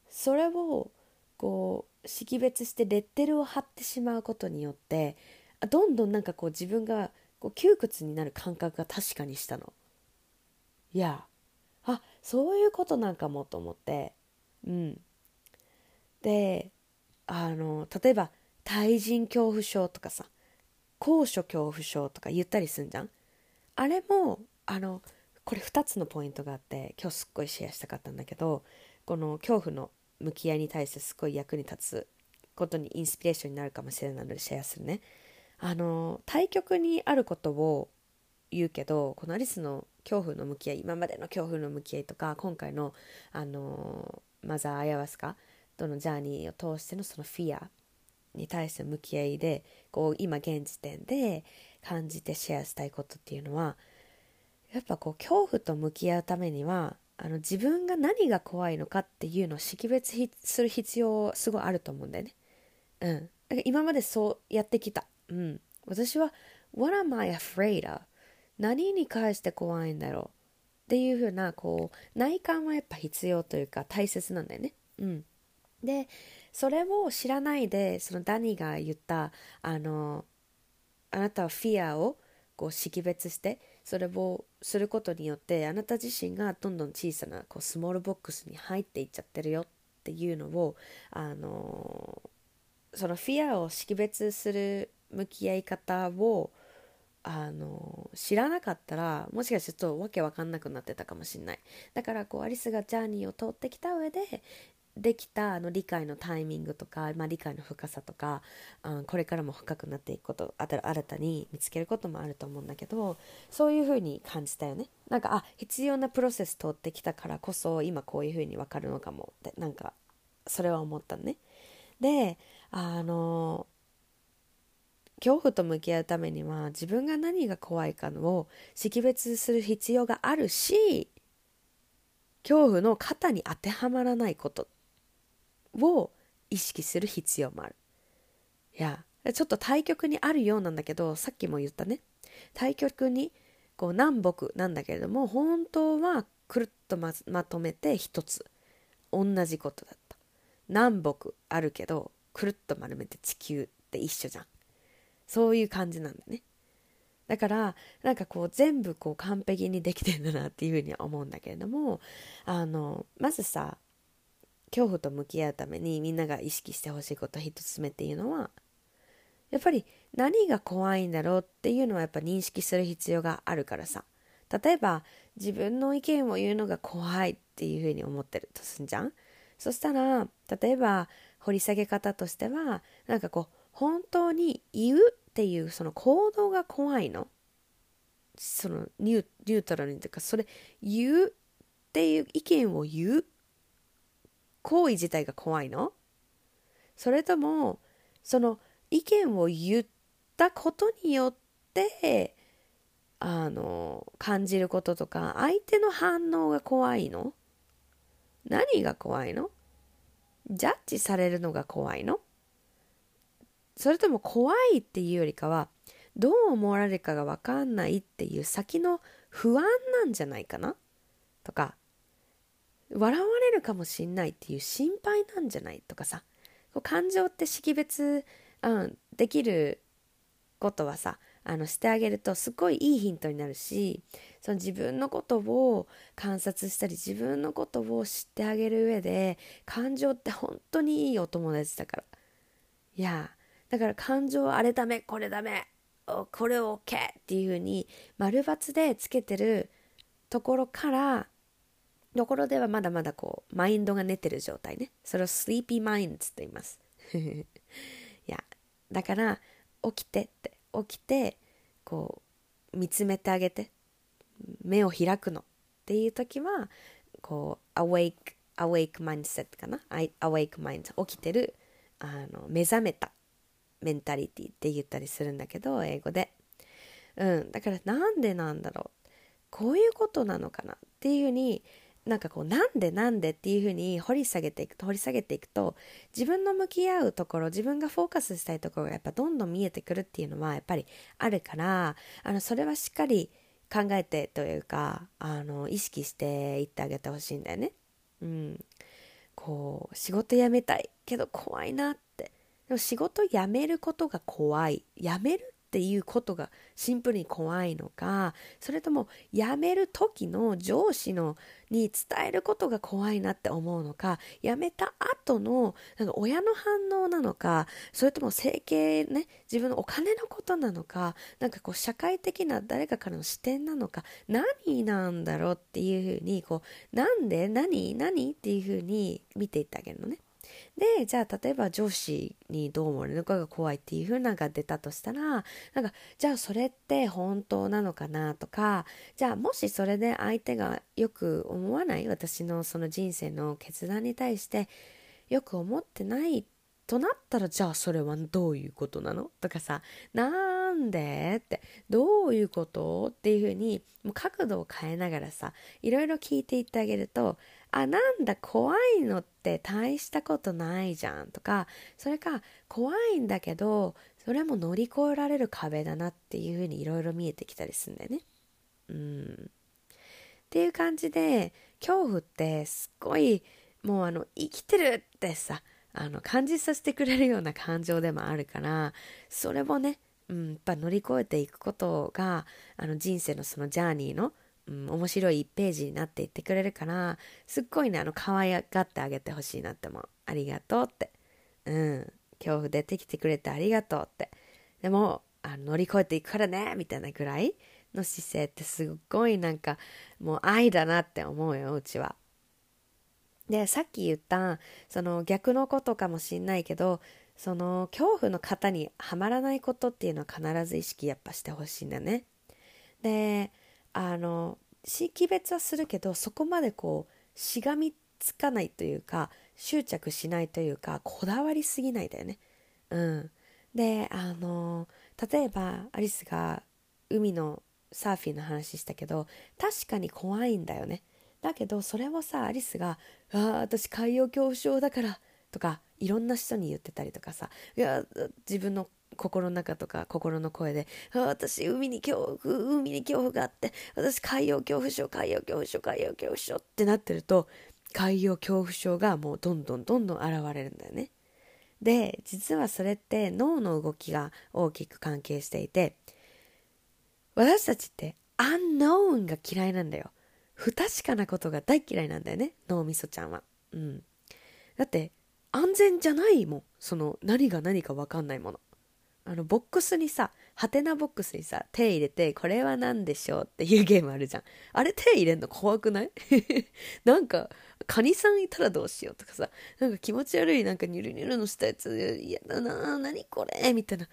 それをこう識別してレッテルを貼ってしまうことによってどんどんなんかこう自分がこう窮屈になる感覚が確かにしたの。いやあそういうことなんかもと思って。うん。であの例えば対人恐怖症とかさ。高所恐怖症とか言ったりすんじゃん？あれもあのこれ2つのポイントがあって今日すっごいシェアしたかったんだけどこの恐怖の向き合いに対してすごい役に立つことにインスピレーションになるかもしれないのでシェアするね。あの対極にあることを言うけどこのアリスの恐怖の向き合い今までの恐怖の向き合いとか今回のあのマザー・アヤワスカとのジャーニーを通してのそのフィアに対しての向き合いでこう今現時点で感じてシェアしたいことっていうのはやっぱこう恐怖と向き合うためにはあの自分が何が怖いのかっていうのを識別する必要すごいあると思うんだよね。うん。だから今までそうやってきた。うん。私は What am I afraid of? 何に関して怖いんだろう？っていうふうなこう内観はやっぱ必要というか大切なんだよね。うん。でそれを知らないでそのダニが言ったあのあなたはフィアをこう識別してそれをすることによってあなた自身がどんどん小さなこうスモールボックスに入っていっちゃってるよっていうのをあのそのフィアを識別する向き合い方をあの知らなかったらもしかしてちょっとわけわかんなくなってたかもしれない。だからこうアリスがジャーニーを通ってきた上でできたあの理解のタイミングとか、まあ、理解の深さとか、うん、これからも深くなっていくこと新たに見つけることもあると思うんだけどそういうふうに感じたよね。なんかあ必要なプロセス通ってきたからこそ今こういうふうに分かるのかもってなんかそれは思ったね。であの恐怖と向き合うためには自分が何が怖いかのを識別する必要があるし恐怖の肩に当てはまらないこと。を意識する必要もある。いや、ちょっと対極にあるようなんだけど、さっきも言ったね。対極にこう南北なんだけれども、本当はくるっとままとめて一つ。同じことだった。南北あるけど、くるっと丸めて地球って一緒じゃん。そういう感じなんだね。だからなんかこう全部こう完璧にできてんだなっていうふうには思うんだけれどもあのまずさ恐怖と向き合うためにみんなが意識してほしいこと一つ目っていうのはやっぱり何が怖いんだろうっていうのはやっぱ認識する必要があるからさ。例えば自分の意見を言うのが怖いっていうふうに思ってるとすんじゃん。そしたら例えば掘り下げ方としてはなんかこう本当に言うっていうその行動が怖いの。そのニュニュートラルにというかそれ言うっていう意見を言う行為自体が怖いの？それともその意見を言ったことによってあの感じることとか相手の反応が怖いの？何が怖いの？ジャッジされるのが怖いの？それとも怖いっていうよりかはどう思われるかが分かんないっていう先の不安なんじゃないかな？とか笑われるかもしんないっていう心配なんじゃないとかさ。感情って識別、うん、できることはさあのしてあげるとすごいいいヒントになるしその自分のことを観察したり自分のことを知ってあげる上で感情って本当にいいお友達だから。いやだから感情あれダメこれダメこれ OK っていう風に丸×でつけてるところからところではまだまだこうマインドが寝てる状態ね。それをスリーピーマインドって言います。いやだから起きてって。起きてこう見つめてあげて。目を開くのっていう時はこう awake awake mindset かな？Awake mind 起きてるあの目覚めたメンタリティって言ったりするんだけど英語で。うん。だからなんでなんだろう。こういうことなのかなっていうふうになんかこうなんでなんでっていうふうに掘り下げていくと掘り下げていくと自分の向き合うところ自分がフォーカスしたいところがやっぱどんどん見えてくるっていうのはやっぱりあるからあのそれはしっかり考えてというかあの意識していってあげてほしいんだよね。うん、こう仕事辞めたいけど怖いなって。でも仕事辞めることが怖い。辞めるっていうことがシンプルに怖いのかそれとも辞める時の上司のに伝えることが怖いなって思うのか辞めた後のなんか親の反応なのかそれとも整形ね自分のお金のことなのかなんかこう社会的な誰かからの視点なのか何なんだろうっていうふうにこうなんで何何っていうふうに見ていってあげるのね。でじゃあ例えば上司にどう思われるかが怖いっていう風なのが出たとしたらなんかじゃあそれって本当なのかなとかじゃあもしそれで相手がよく思わない私のその人生の決断に対してよく思ってないとなったらじゃあそれはどういうことなの？とかさなんで？ってどういうこと？っていうふうにもう角度を変えながらさいろいろ聞いていってあげるとあなんだ怖いのって大したことないじゃんとかそれか怖いんだけどそれも乗り越えられる壁だなっていうふうにいろいろ見えてきたりするんだよね。うんっていう感じで恐怖ってすっごいもうあの生きてるってさあの感じさせてくれるような感情でもあるからそれをね、うん、やっぱ乗り越えていくことがあの人生のそのジャーニーの、うん、面白い1ページになっていってくれるからすっごいねあの可愛がってあげてほしいなって思うありがとうって。うん。恐怖出てきてくれてありがとうって。でもあの乗り越えていくからねみたいなぐらいの姿勢ってすっごいなんかもう愛だなって思うようちは。でさっき言ったその逆のことかもしんないけどその恐怖の型にはまらないことっていうのは必ず意識やっぱしてほしいんだね。であの識別はするけどそこまでこうしがみつかないというか執着しないというかこだわりすぎないだよね。うん、であの例えばアリスが海のサーフィンの話したけど確かに怖いんだよね。だけどそれをさアリスが「あ私海洋恐怖症だから」とかいろんな人に言ってたりとかさいや自分の心の中とか心の声で「私海に恐怖海に恐怖があって私海洋恐怖症海洋恐怖症海洋恐怖症」ってなってると海洋恐怖症がもうどんどんどんどん現れるんだよね。で実はそれって脳の動きが大きく関係していて私たちってアンノーンが嫌いなんだよ。不確かなことが大嫌いなんだよね脳みそちゃんは。うん。だって安全じゃないもん。その何が何か分かんないもの。あのボックスにさハテナボックスにさ手入れてこれは何でしょうっていうゲームあるじゃん。あれ手入れんの怖くない？なんかカニさんいたらどうしようとかさ。なんか気持ち悪いなんかニュルニュルのしたやつ嫌だな何これみたいな。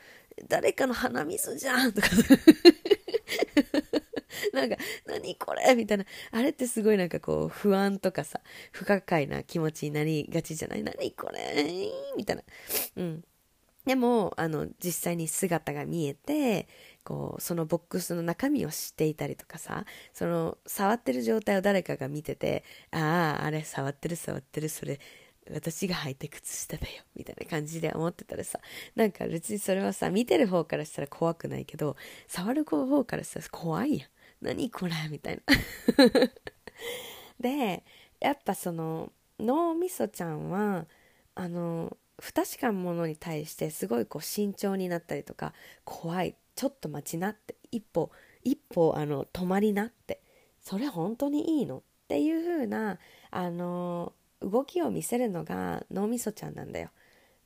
誰かの鼻水じゃんとか。さ なんか、何これみたいな。あれってすごいなんかこう、不安とかさ、不可解な気持ちになりがちじゃない？何これ？みたいな。うん。でも、あの、実際に姿が見えて、こう、そのボックスの中身を知っていたりとかさ、その、触ってる状態を誰かが見てて、ああ、あれ触ってる触ってる、それ、私が履いて靴下だよみたいな感じで思ってたらさなんか別にそれはさ見てる方からしたら怖くないけど触る方からしたら怖いやん。何これ？みたいな。でやっぱその脳みそちゃんはあの不確かなものに対してすごいこう慎重になったりとか怖いちょっと待ちなって一歩一歩あの止まりなってそれ本当にいいのっていう風なあの動きを見せるのが脳みそちゃんなんだよ。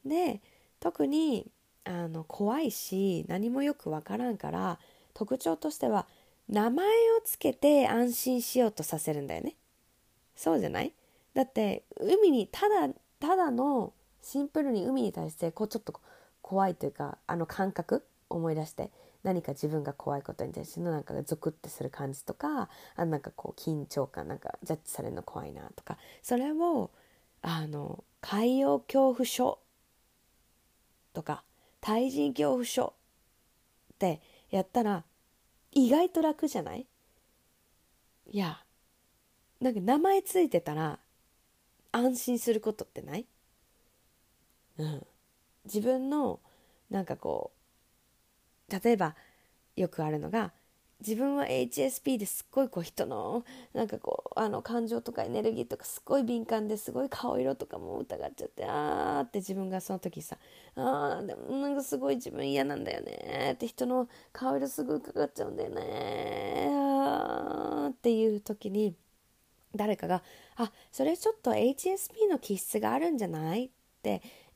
で特にあの怖いし何もよくわからんから特徴としては名前をつけて安心しようとさせるんだよねそうじゃない？だって海にただただのシンプルに海に対してこうちょっと怖いというかあの感覚思い出して何か自分が怖いことに対してのなんかゾクッてする感じとかあなんかこう緊張感なんかジャッジされるの怖いなとかそれをあの海洋恐怖症とか対人恐怖症ってやったら意外と楽じゃない？いやなんか名前ついてたら安心することってない？うん自分のなんかこう例えばよくあるのが自分は HSP ですっごいこう人のなんかこうあの感情とかエネルギーとかすごい敏感ですごい顔色とかも疑っちゃってあーって自分がその時さあーでもなんかすごい自分嫌なんだよねって人の顔色すぐ伺っちゃうんだよねあーっていう時に誰かが「あそれちょっと HSP の気質があるんじゃない?」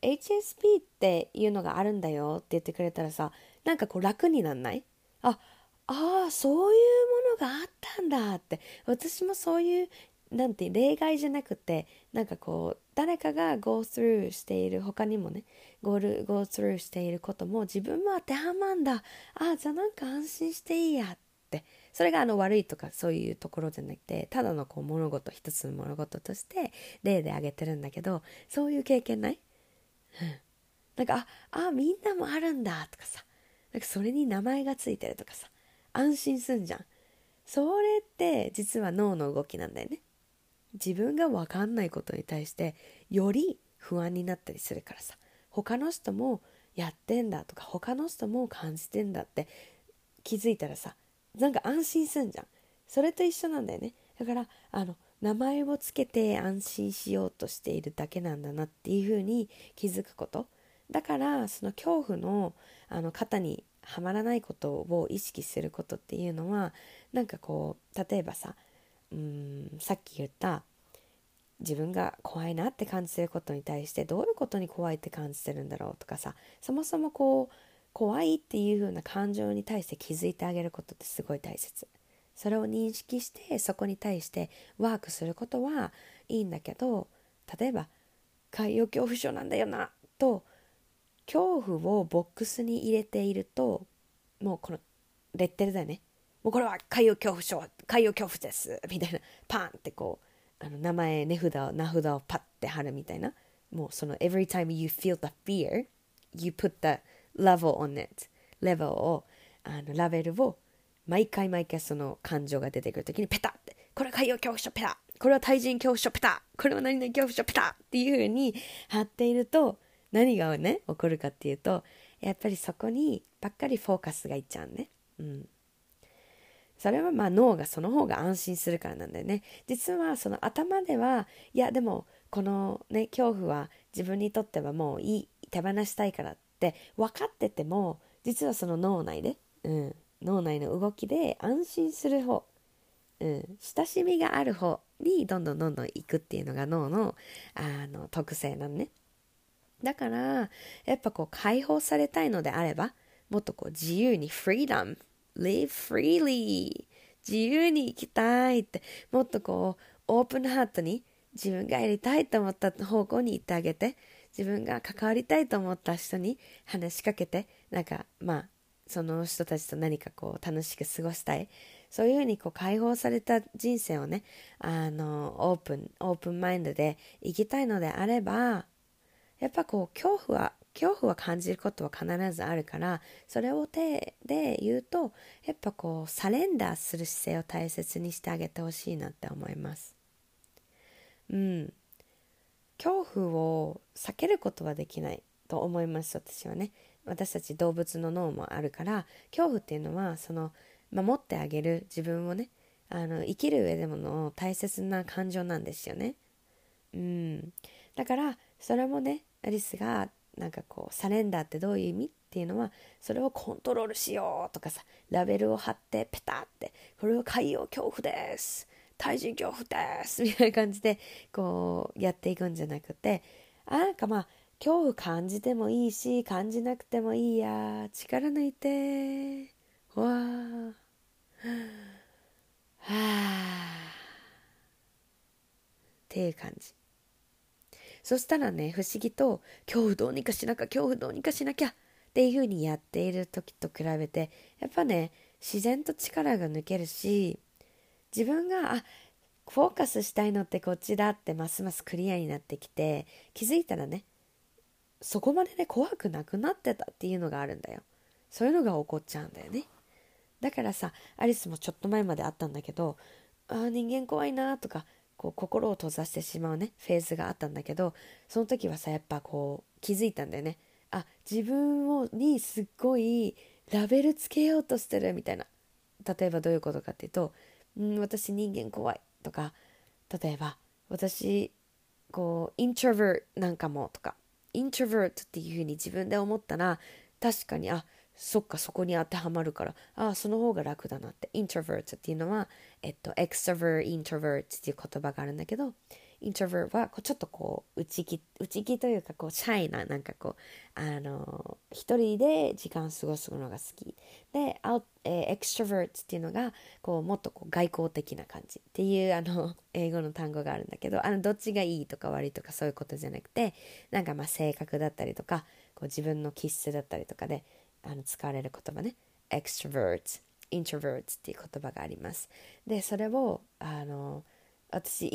HSP っていうのがあるんだよって言ってくれたらさなんかこう楽になんない？あああそういうものがあったんだって。私もそういうなんて例外じゃなくてなんかこう誰かが go through している他にもね go, go through していることも自分も当てはまんだ。ああじゃあなんか安心していいやって。それがあの悪いとかそういうところじゃなくてただのこう物事一つの物事として例で挙げてるんだけどそういう経験ない、うん、なんかああみんなもあるんだとかさ。なんかそれに名前がついてるとかさ。安心すんじゃん。それって実は脳の動きなんだよね。自分が分かんないことに対してより不安になったりするからさ。他の人もやってんだとか他の人も感じてんだって気づいたらさなんか安心すんじゃん。それと一緒なんだよね。だからあの名前をつけて安心しようとしているだけなんだなっていうふうに気づくこと。だからその恐怖のあの肩にはまらないことを意識することっていうのはなんかこう例えばさうんさっき言った自分が怖いなって感じてることに対してどういうことに怖いって感じてるんだろうとかさそもそもこう怖いっていう風な感情に対して気づいてあげることってすごい大切それを認識してそこに対してワークすることはいいんだけど例えば海洋恐怖症なんだよなと恐怖をボックスに入れているともうこのレッテルだよね。もうこれは海洋恐怖症海洋恐怖ですみたいなパンってこうあの名前値札を名札をパッて貼るみたいな。もうその every time you feel the fear you put the level on it レベルをあのラベルを毎回毎回その感情が出てくるときにペタってこれは海洋恐怖症ペタこれは対人恐怖症ペタこれは何々恐怖症ペタっていう風に貼っていると何がね起こるかっていうとやっぱりそこにばっかりフォーカスがいっちゃうね。うん。それはまあ脳がその方が安心するからなんだよね。実はその頭ではいやでもこのね恐怖は自分にとってはもういい手放したいからって分かってても実はその脳内で、うん、脳内の動きで安心する方、うん、親しみがある方にどんどんどんどん行くっていうのが脳のあの特性なのね。だからやっぱこう解放されたいのであればもっとこう自由に freedom live freely 自由に生きたいってもっとこうオープンハートに自分がやりたいと思った方向に行ってあげて自分が関わりたいと思った人に話しかけてなんかまあその人たちと何かこう楽しく過ごしたい。そういうふうにこう解放された人生をねあのオープンオープンマインドで生きたいのであればやっぱこう恐怖は恐怖は感じることは必ずあるからそれを手で言うとやっぱこうサレンダーする姿勢を大切にしてあげてほしいなって思います。うん。恐怖を避けることはできないと思います私はね。私たち動物の脳もあるから恐怖っていうのはその守ってあげる自分をねあの生きる上でもの大切な感情なんですよね。うん。だからそれもねアリスがなんかこうサレンダーってどういう意味っていうのはそれをコントロールしようとかさラベルを貼ってペタってこれは海洋恐怖です対人恐怖ですみたいな感じでこうやっていくんじゃなくてあなんかまあ恐怖感じてもいいし感じなくてもいいや力抜いてわあはあっていう感じ。そしたらね不思議と恐怖どうにかしなきゃ恐怖どうにかしなきゃっていう風にやっている時と比べてやっぱね自然と力が抜けるし自分があフォーカスしたいのってこっちだってますますクリアになってきて気づいたらねそこまでね怖くなくなってたっていうのがあるんだよ。そういうのが起こっちゃうんだよね。だからさアリスもちょっと前まであったんだけどあ人間怖いなとかこう心を閉ざしてしまうねフェーズがあったんだけどその時はさやっぱこう気づいたんだよね。あ自分をにすっごいラベルつけようとしてるみたいな。例えばどういうことかっていうと「うん私人間怖い」とか例えば「私こうイントロバートなんかも」とか「イントロバート」っていうふうに自分で思ったら確かにあそっかそこに当てはまるからああその方が楽だなって。イントロバートっていうのはえっと extrovert introvert っていう言葉があるんだけど introvert はこうちょっとこう内気内気というかこうシャイななんかこうあの一人で時間を過ごすのが好き。でアウ、えー、 extrovert っていうのがこうもっとこう外交的な感じっていうあの 英語の単語があるんだけどあのどっちがいいとか悪いとかそういうことじゃなくてなんかまあ性格だったりとかこう自分の気質だったりとかであの使われる言葉ね。extrovert introvert っていう言葉があります。でそれをあの私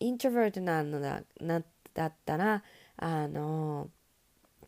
introvert introvert なのだなだったらあの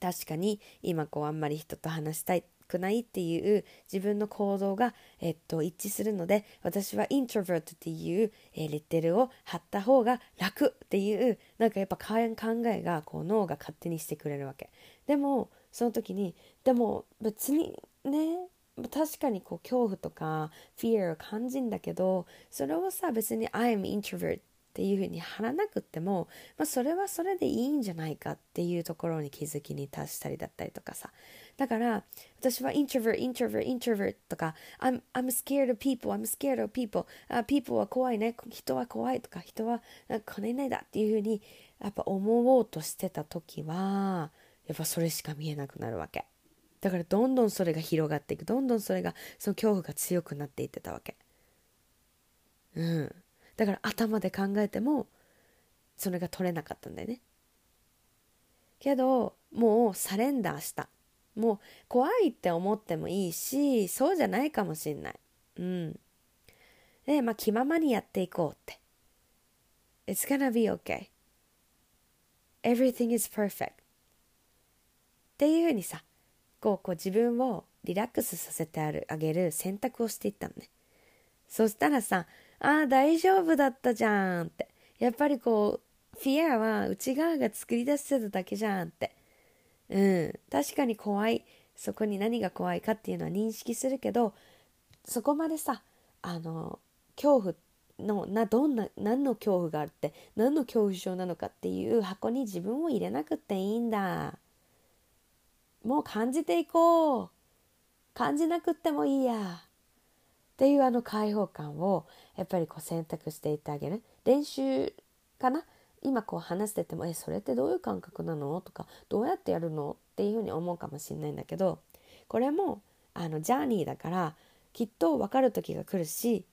確かに今こうあんまり人と話したいくないっていう自分の行動が、えっと、一致するので私はイントロバートっていう、えー、レッテルを貼った方が楽っていうなんかやっぱ考えがこう脳が勝手にしてくれるわけ。でもその時にでも別にね確かにこう恐怖とか fear を感じんだけどそれをさ別に I'm introvert っていうふうに貼らなくっても、まあ、それはそれでいいんじゃないかっていうところに気づきに達したりだったりとかさ。だから私は introvert introvert introvert とか I'm, I'm scared of people I'm scared of people、uh, people は怖いね。人は怖いとか人は金ないだっていうふうにやっぱ思おうとしてた時はやっぱそれしか見えなくなるわけ。だからどんどんそれが広がっていく。どんどんそれがその恐怖が強くなっていってたわけ。うん。だから頭で考えてもそれが取れなかったんだよね。けどもうサレンダーしたもう怖いって思ってもいいしそうじゃないかもしんない。うん。でまあ気ままにやっていこうって。It's gonna be okay. Everything is perfect. っていうふうにさこうこう自分をリラックスさせてあるあげる選択をしていったのね。そしたらさああ大丈夫だったじゃんって。やっぱりこうフィアは内側が作り出してただけじゃんって。うん。確かに怖い。そこに何が怖いかっていうのは認識するけどそこまでさあの恐怖のなどんな何の恐怖があって何の恐怖症なのかっていう箱に自分を入れなくっていいんだ。もう感じていこう。感じなくってもいいや。っていうあの解放感をやっぱりこう選択していってあげる練習かな？今こう話してても「えそれってどういう感覚なの?」とか「どうやってやるの?」っていうふうに思うかもしれないんだけどこれもあのジャーニーだからきっと分かる時が来るし、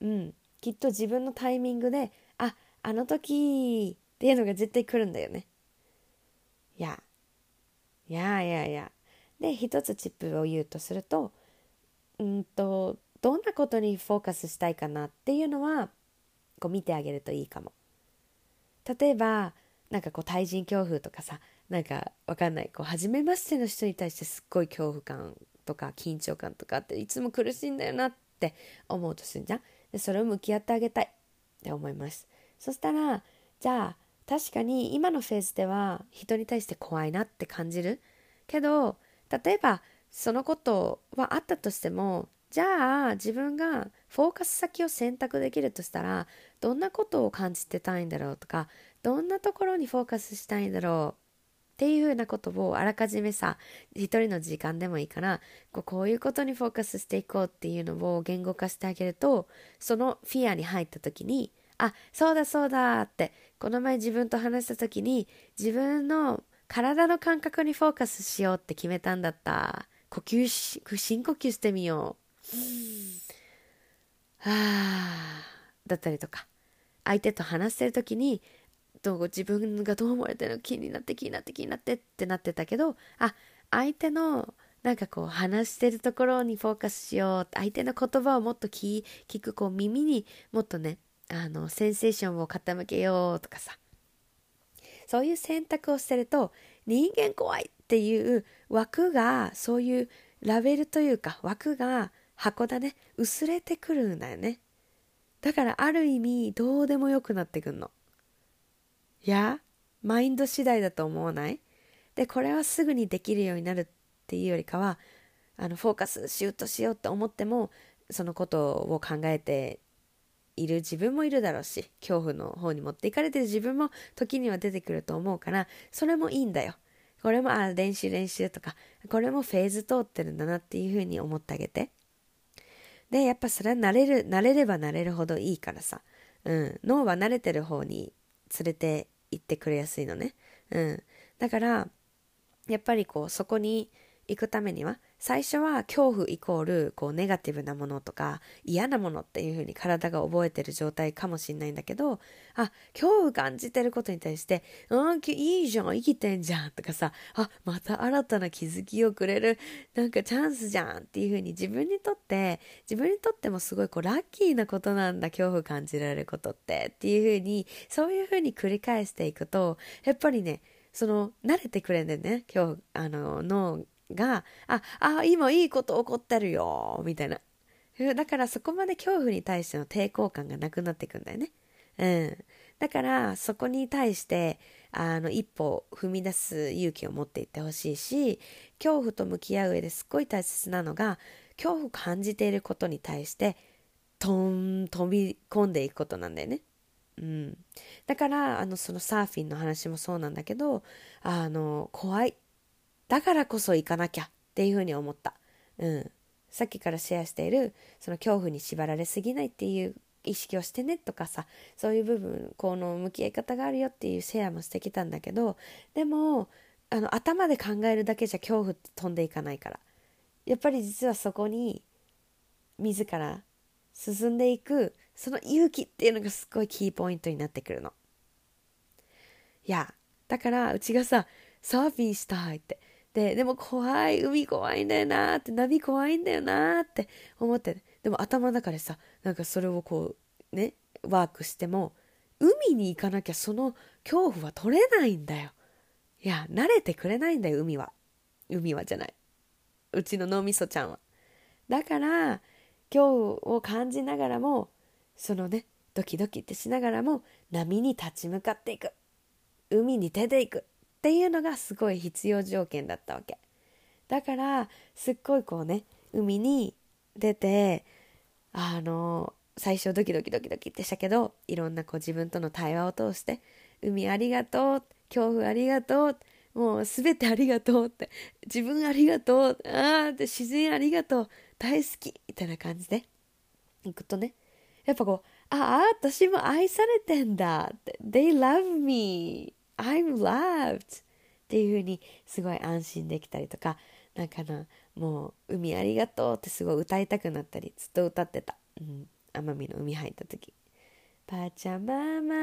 うん、きっと自分のタイミングで「ああの時」っていうのが絶対来るんだよね。いやいやいやいやで一つチップを言うとするとうんとどんなことにフォーカスしたいかなっていうのはこう見てあげるといいかも。例えばなんかこう対人恐怖とかさなんかわかんない。こう初めましての人に対してすっごい恐怖感とか緊張感とかっていつも苦しいんだよなって思うとするじゃん。でそれを向き合ってあげたいって思います。そしたらじゃあ確かに今のフェーズでは人に対して怖いなって感じる。けど例えばそのことはあったとしてもじゃあ自分がフォーカス先を選択できるとしたらどんなことを感じてたいんだろうとかどんなところにフォーカスしたいんだろうっていうふうなことをあらかじめさ一人の時間でもいいからこうこういうことにフォーカスしていこうっていうのを言語化してあげるとそのフィアに入った時にあそうだそうだってこの前自分と話した時に自分の体の感覚にフォーカスしようって決めたんだった。呼吸し深呼吸してみよう。あだったりとか。相手と話してる時にどう自分がどう思われてるの気になって気になって気になってってなってたけどあ相手のなんかこう話してるところにフォーカスしよう相手の言葉をもっと聞聞くこう耳にもっとねあのセンセーションを傾けようとかさ。そういう選択をしてると人間怖いっていう枠がそういうラベルというか枠が箱だね。薄れてくるんだよね。だからある意味どうでもよくなってくんの。いやマインド次第だと思わない？でこれはすぐにできるようになるっていうよりかはあのフォーカスしようとしようって思ってもそのことを考えている自分もいるだろうし恐怖の方に持っていかれてる自分も時には出てくると思うからそれもいいんだよ。これもあ練習練習とかこれもフェーズ通ってるんだなっていうふうに思ってあげて。でやっぱそれは慣れる慣れれば慣れるほどいいからさ、うん、脳は慣れてる方に連れて行ってくれやすいのね。うん。だから、やっぱりこう、そこに行くためには、最初は恐怖イコールこうネガティブなものとか嫌なものっていう風に体が覚えてる状態かもしれないんだけどあ恐怖感じてることに対して「うんいいじゃん生きてんじゃん」とかさ「あまた新たな気づきをくれるなんかチャンスじゃん」っていう風に自分にとって自分にとってもすごいこうラッキーなことなんだ恐怖感じられることってっていう風にそういう風に繰り返していくとやっぱりねその慣れてくれんだよね今日あの脳が、あ、あ、今いいこと起こってるよ、みたいな。だからそこまで恐怖に対しての抵抗感がなくなっていくんだよね。うん。だからそこに対してあの一歩踏み出す勇気を持っていってほしいし恐怖と向き合う上ですっごい大切なのが恐怖感じていることに対してとん飛び込んでいくことなんだよね。うん、だからあのそのサーフィンの話もそうなんだけどあの怖いだからこそ行かなきゃっていうふうに思った。うん。さっきからシェアしている、その恐怖に縛られすぎないっていう意識をしてねとかさ、そういう部分、この向き合い方があるよっていうシェアもしてきたんだけど、でも、あの、頭で考えるだけじゃ恐怖って飛んでいかないから。やっぱり実はそこに、自ら進んでいく、その勇気っていうのがすごいキーポイントになってくるの。いや、だから、うちがさ、サーフィンしたいって。で、でも怖い、海怖いんだよなって、波怖いんだよなって思って、でも頭の中でさ、なんかそれをこう、ね、ワークしても、海に行かなきゃその恐怖は取れないんだよ。いや、慣れてくれないんだよ、海は。海はじゃない。うちの脳みそちゃんは。だから、恐怖を感じながらも、そのね、ドキドキってしながらも、波に立ち向かっていく。海に出ていく。っていうのがすごい必要条件だったわけ。だからすっごいこうね海に出てあの最初ドキドキドキドキってしたけどいろんなこう自分との対話を通して「海ありがとう」「恐怖ありがとう」もう全てありがとうって自分ありがとうああって自然ありがとう大好きみたいな感じで行くとねやっぱこうああ私も愛されてんだって They love me I'm loved っていう風にすごい安心できたりとかなんかなもう海ありがとうってすごい歌いたくなったりずっと歌ってた、うん、奄美の海入った時。パチャママ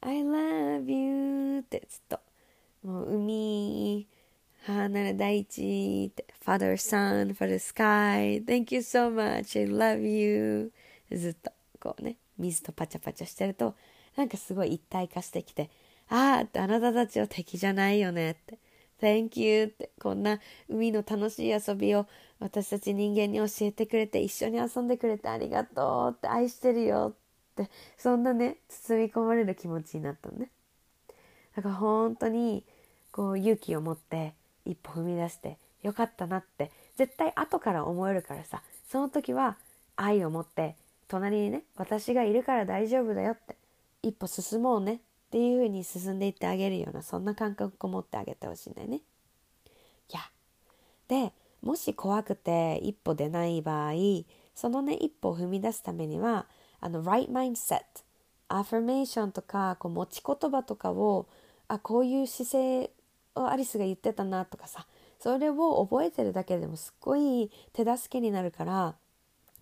I love you ってずっと。もう海母なる大地って Father Son for the sky Thank you so much. I love you ずっとこうね水とパチャパチャしてるとなんかすごい一体化してきてああってあなたたちは敵じゃないよねって。Thank you ってこんな海の楽しい遊びを私たち人間に教えてくれて一緒に遊んでくれてありがとうって愛してるよってそんなね包み込まれる気持ちになったのね。だから本当にこう勇気を持って一歩踏み出してよかったなって絶対後から思えるからさ。その時は愛を持って隣にね私がいるから大丈夫だよって。一歩進もうね。っていう風に進んでいってあげるようなそんな感覚を持ってあげてほしいんだよね。いやでもし怖くて一歩出ない場合そのね一歩を踏み出すためにはあの right mindset アファメーションとかこう持ち言葉とかをあこういう姿勢をアリスが言ってたなとかさそれを覚えてるだけでもすっごい手助けになるから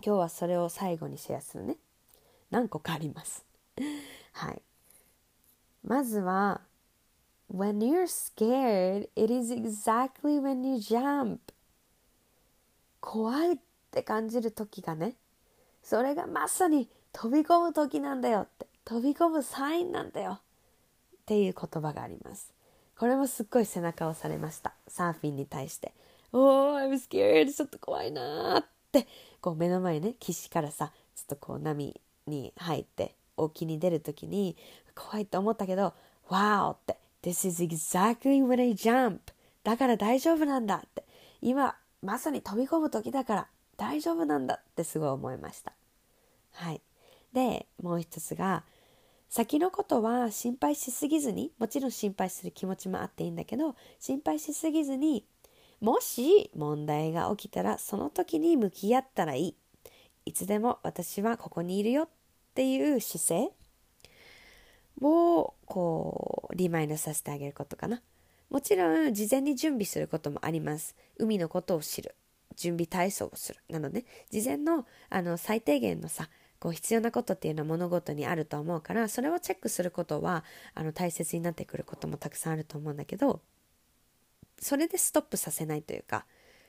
今日はそれを最後にシェアするね。何個かあります。はい。まずは When you're scared, it is exactly when you jump. 怖いって感じる時がねそれがまさに飛び込む時なんだよって飛び込むサインなんだよっていう言葉があります。これもすっごい背中を押されました。サーフィンに対して「おー I'm scared! ちょっと怖いな」って。こう目の前ね岸からさちょっとこう波に入って沖に出る時に怖いと思ったけど「Wow!」って This is exactly when I jump だから大丈夫なんだって。今まさに飛び込む時だから大丈夫なんだってすごい思いました。はい。でもう一つが先のことは心配しすぎずにもちろん心配する気持ちもあっていいんだけど心配しすぎずにもし問題が起きたらその時に向き合ったらいい。いつでも私はここにいるよっていう姿勢をこうリマインドさせてあげることかな。もちろん事前に準備することもあります。海のことを知る。準備体操をする。なので事前のあの最低限のさこう必要なことっていうのは物事にあると思うからそれをチェックすることはあの大切になってくることもたくさんあると思うんだけどそれでストップさせないというか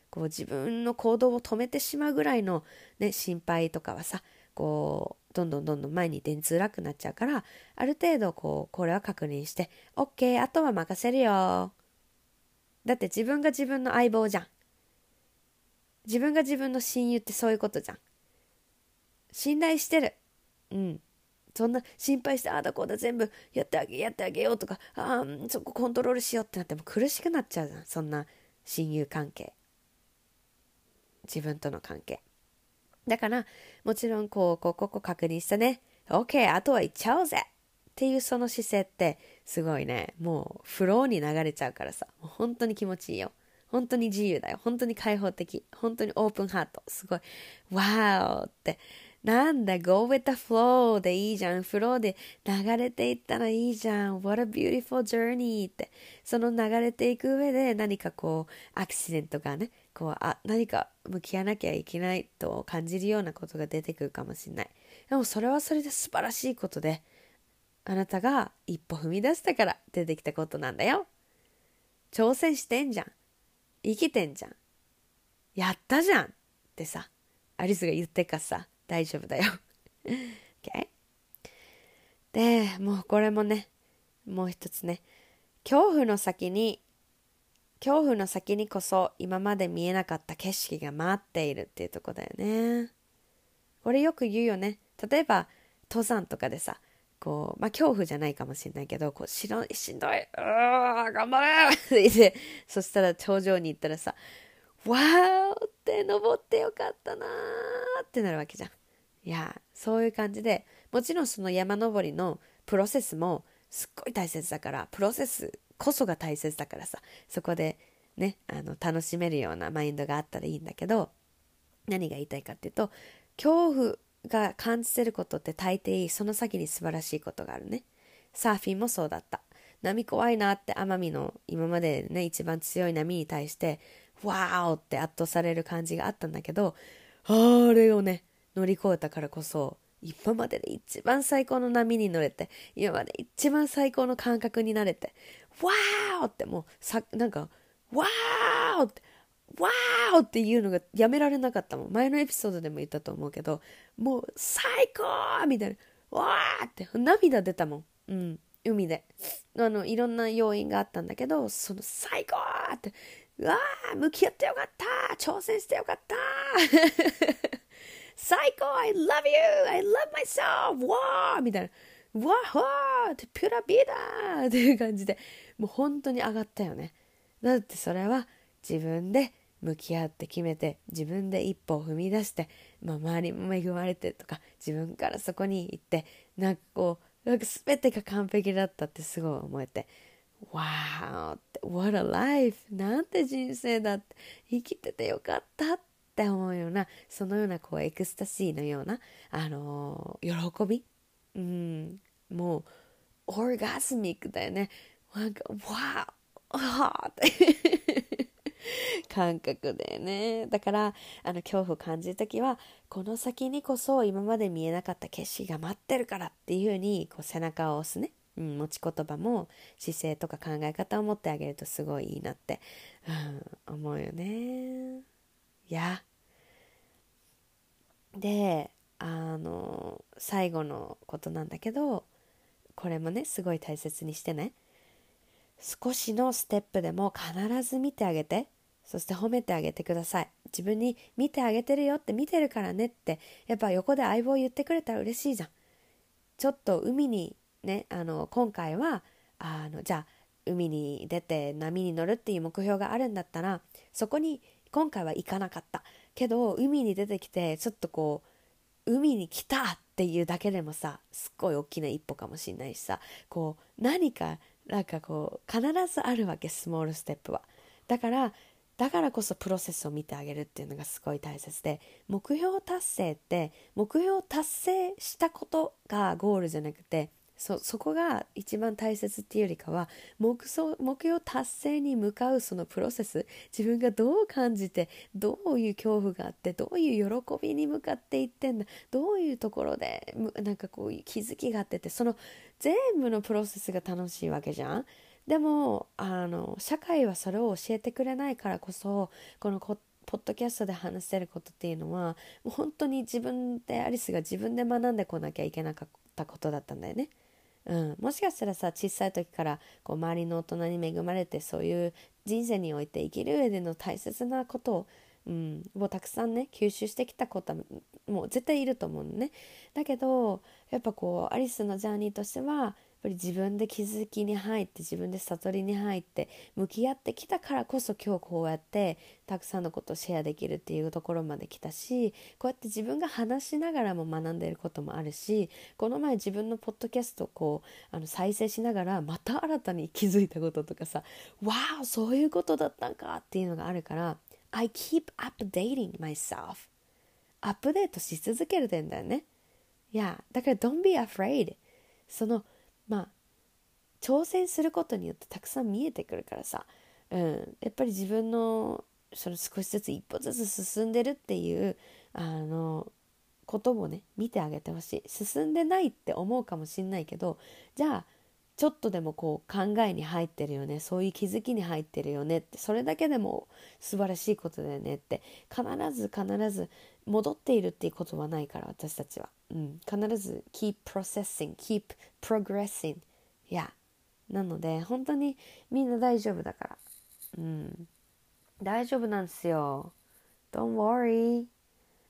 こう自分の行動を止めてしまうぐらいの、ね、心配とかはさこうどんどんどんどん前に出づらくなっちゃうからある程度こうこれは確認して OK あとは任せるよ。だって自分が自分の相棒じゃん。自分が自分の親友ってそういうことじゃん。信頼してる。うん。そんな心配してああだこうだ全部やってあげやってあげようとかああそこコントロールしようってなっても苦しくなっちゃうじゃん。そんな親友関係。自分との関係。だからもちろんこうこうここ確認したね。OK あとは行っちゃおうぜ。っていうその姿勢ってすごいね。もうフローに流れちゃうからさ。本当に気持ちいいよ。本当に自由だよ。本当に開放的。本当にオープンハート。すごい。Wow って。なんだ Go with the flow でいいじゃん。フローで流れていったらいいじゃん。What a beautiful journey って。その流れていく上で何かこうアクシデントがねこうあ何か向き合わなきゃいけないと感じるようなことが出てくるかもしれない。でもそれはそれで素晴らしいことであなたが一歩踏み出したから出てきたことなんだよ。挑戦してんじゃん。生きてんじゃん。やったじゃんってさアリスが言ってかさ大丈夫だよ。OK? でもうこれもねもう一つね。恐怖の先に恐怖の先にこそ今まで見えなかった景色が待っているっていうとこだよねこれよく言うよね例えば登山とかでさこうまあ恐怖じゃないかもしれないけどこうしろしんどいうー頑張れって言ってそしたら頂上に行ったらさわーって登ってよかったなーってなるわけじゃん。いや、そういう感じで、もちろんその山登りのプロセスもすっごい大切だから、プロセスこそが大切だからさ。そこでねあの楽しめるようなマインドがあったらいいんだけど何が言いたいかっていうと恐怖が感じてることって大抵その先に素晴らしいことがあるね。サーフィンもそうだった。波怖いなって奄美の今までね一番強い波に対してわーおって圧倒される感じがあったんだけどあれをね乗り越えたからこそ今までで一番最高の波に乗れて今まで一番最高の感覚になれてわーってもうさなんかわーってわーっていうのがやめられなかったもん。前のエピソードでも言ったと思うけどもう最高みたいなわーって涙出たもん。うん。海で。あのいろんな要因があったんだけどその最高ってうわー向き合ってよかった挑戦してよかった 最高 I love you! I love myself わーみたいなわーって pura vida っていう感じで。もう本当に上がったよね。だってそれは自分で向き合って決めて自分で一歩を踏み出して、まあ、周りも恵まれてとか自分からそこに行ってなんかこうなんか全てが完璧だったってすごい思えて「わーって What a life! なんて人生だって生きててよかった」って思うようなそのようなこうエクスタシーのような、あのー、喜び、うん、もうオーガスミックだよね。なんか「わーわー」って感覚でね。だからあの恐怖を感じる時はこの先にこそ今まで見えなかった景色が待ってるからっていうふうにこう背中を押すね、うん、持ち言葉も姿勢とか考え方を持ってあげるとすごいいいなって、うん、思うよね。いや。であの最後のことなんだけどこれもねすごい大切にしてね少しのステップでも必ず見てあげて。そして褒めてあげてください。自分に見てあげてるよって見てるからねって。やっぱ横で相棒言ってくれたら嬉しいじゃん。ちょっと海にねあの今回はあのじゃあ海に出て波に乗るっていう目標があるんだったらそこに今回は行かなかった。けど海に出てきてちょっとこう海に来たっていうだけでもさすっごい大きな一歩かもしんないしさこう何かなんかこう必ずあるわけスモールステップは。だからだからこそプロセスを見てあげるっていうのがすごい大切で目標達成って目標達成したことがゴールじゃなくてそそこが一番大切っていうよりかは目目標達成に向かうそのプロセス自分がどう感じてどういう恐怖があってどういう喜びに向かっていってんだどういうところでなんかこういう気づきがあっててその全部のプロセスが楽しいわけじゃん。でもあの社会はそれを教えてくれないからこそこのポッドキャストで話せることっていうのはもう本当に自分でアリスが自分で学んでこなきゃいけなかったことだったんだよね。うん、もしかしたらさ小さい時からこう周りの大人に恵まれてそういう人生において生きる上での大切なことを、うん、をたくさんね吸収してきた子はもう絶対いると思うのね。だけどやっぱこうアリスのジャーニーとしてはぱり自分で気づきに入って自分で悟りに入って向き合ってきたからこそ今日こうやってたくさんのことをシェアできるっていうところまで来たしこうやって自分が話しながらも学んでいることもあるしこの前自分のポッドキャストをこうあの再生しながらまた新たに気づいたこととかさ「わあそういうことだったんか」っていうのがあるから I keep updating myself アップデートし続けるんだよね。いや、だから don't be afraid そのまあ挑戦することによってたくさん見えてくるからさ、うん、やっぱり自分のその少しずつ一歩ずつ進んでるっていうあのこともね見てあげてほしい。進んでないって思うかもしんないけどじゃあちょっとでもこう考えに入ってるよね。そういう気づきに入ってるよねってそれだけでも素晴らしいことだよねって必ず必ず戻っているっていうことはないから私たちは、うん、必ず keep processing keep progressing. いやなので本当にみんな大丈夫だから。うん。大丈夫なんですよ。Don't worry.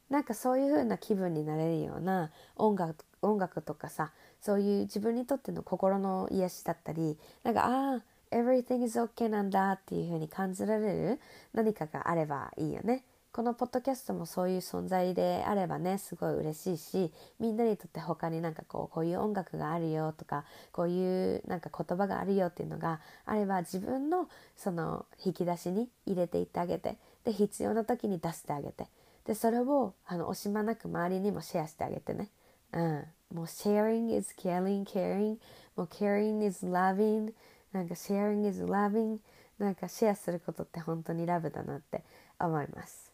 なんかそういう風な気分になれるような音楽音楽とかさそういう自分にとっての心の癒しだったりなんかああ everything is okay なんだっていう風に感じられる何かがあればいいよね。このポッドキャストもそういう存在であればねすごい嬉しいしみんなにとって他になんかこうこういう音楽があるよとかこういうなんか言葉があるよっていうのがあれば自分のその引き出しに入れていってあげてで必要な時に出してあげてでそれをあの惜しまなく周りにもシェアしてあげてね。うん、もう sharing is caring caring. もう caring is loving. なんか sharing is loving. なんかシェアすることって本当にラブだなって思います。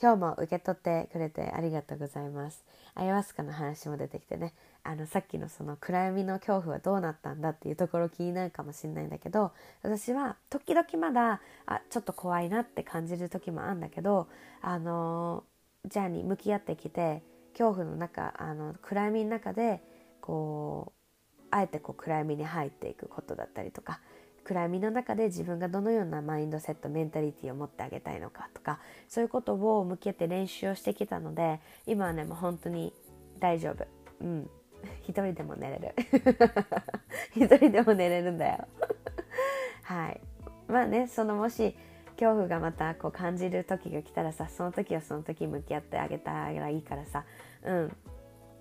今日も受け取ってくれてありがとうございます。アイワスカの話も出てきてね。あのさっきのその暗闇の恐怖はどうなったんだっていうところ気になるかもしれないんだけど私は時々まだあちょっと怖いなって感じる時もあるんだけどあのジャーに向き合ってきて恐怖の中あの暗闇の中でこうあえてこう暗闇に入っていくことだったりとか暗闇の中で自分がどのようなマインドセットメンタリティーを持ってあげたいのかとかそういうことを向けて練習をしてきたので今はねもう本当に大丈夫。うん。一人でも寝れる。一人でも寝れるんだよ。はい。まあねそのもし恐怖がまたこう感じる時が来たらさその時はその時向き合ってあげたらいいからさうん。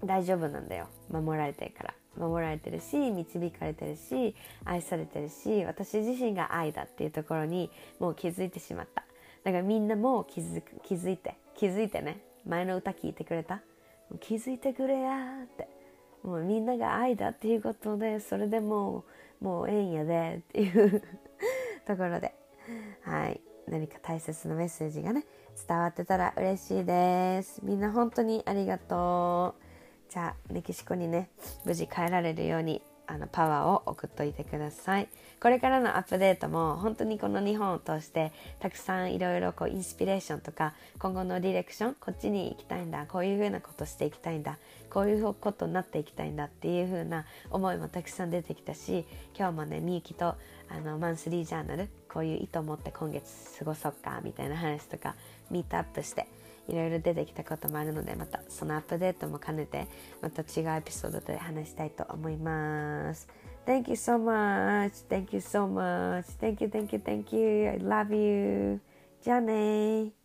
大丈夫なんだよ。守られてるから。守られてるし導かれてるし愛されてるし私自身が愛だっていうところにもう気づいてしまった。だからみんなも気づく気づいて気づいてね。前の歌聞いてくれた？気づいてくれやって。もうみんなが愛だっていうことでそれでもうもうええんやでっていう ところで。はい。何か大切なメッセージがね伝わってたら嬉しいです。みんな本当にありがとう。じゃあメキシコにね無事帰られるようにあのパワーを送っといてくださいこれからのアップデートも本当にこの日本を通してたくさんいろいろこうインスピレーションとか今後のディレクションこっちに行きたいんだこういうふうなことしていきたいんだこういうことになっていきたいんだっていうふうな思いもたくさん出てきたし今日もねみゆきとあのマンスリージャーナルこういう意図を持って今月過ごそうかみたいな話とかミートアップしていろいろ出てきたこともあるのでまたそのアップデートも兼ねてまた違うエピソードで話したいと思います。Thank you so much. Thank you so much. Thank you, thank you, thank you. I love you. じゃあね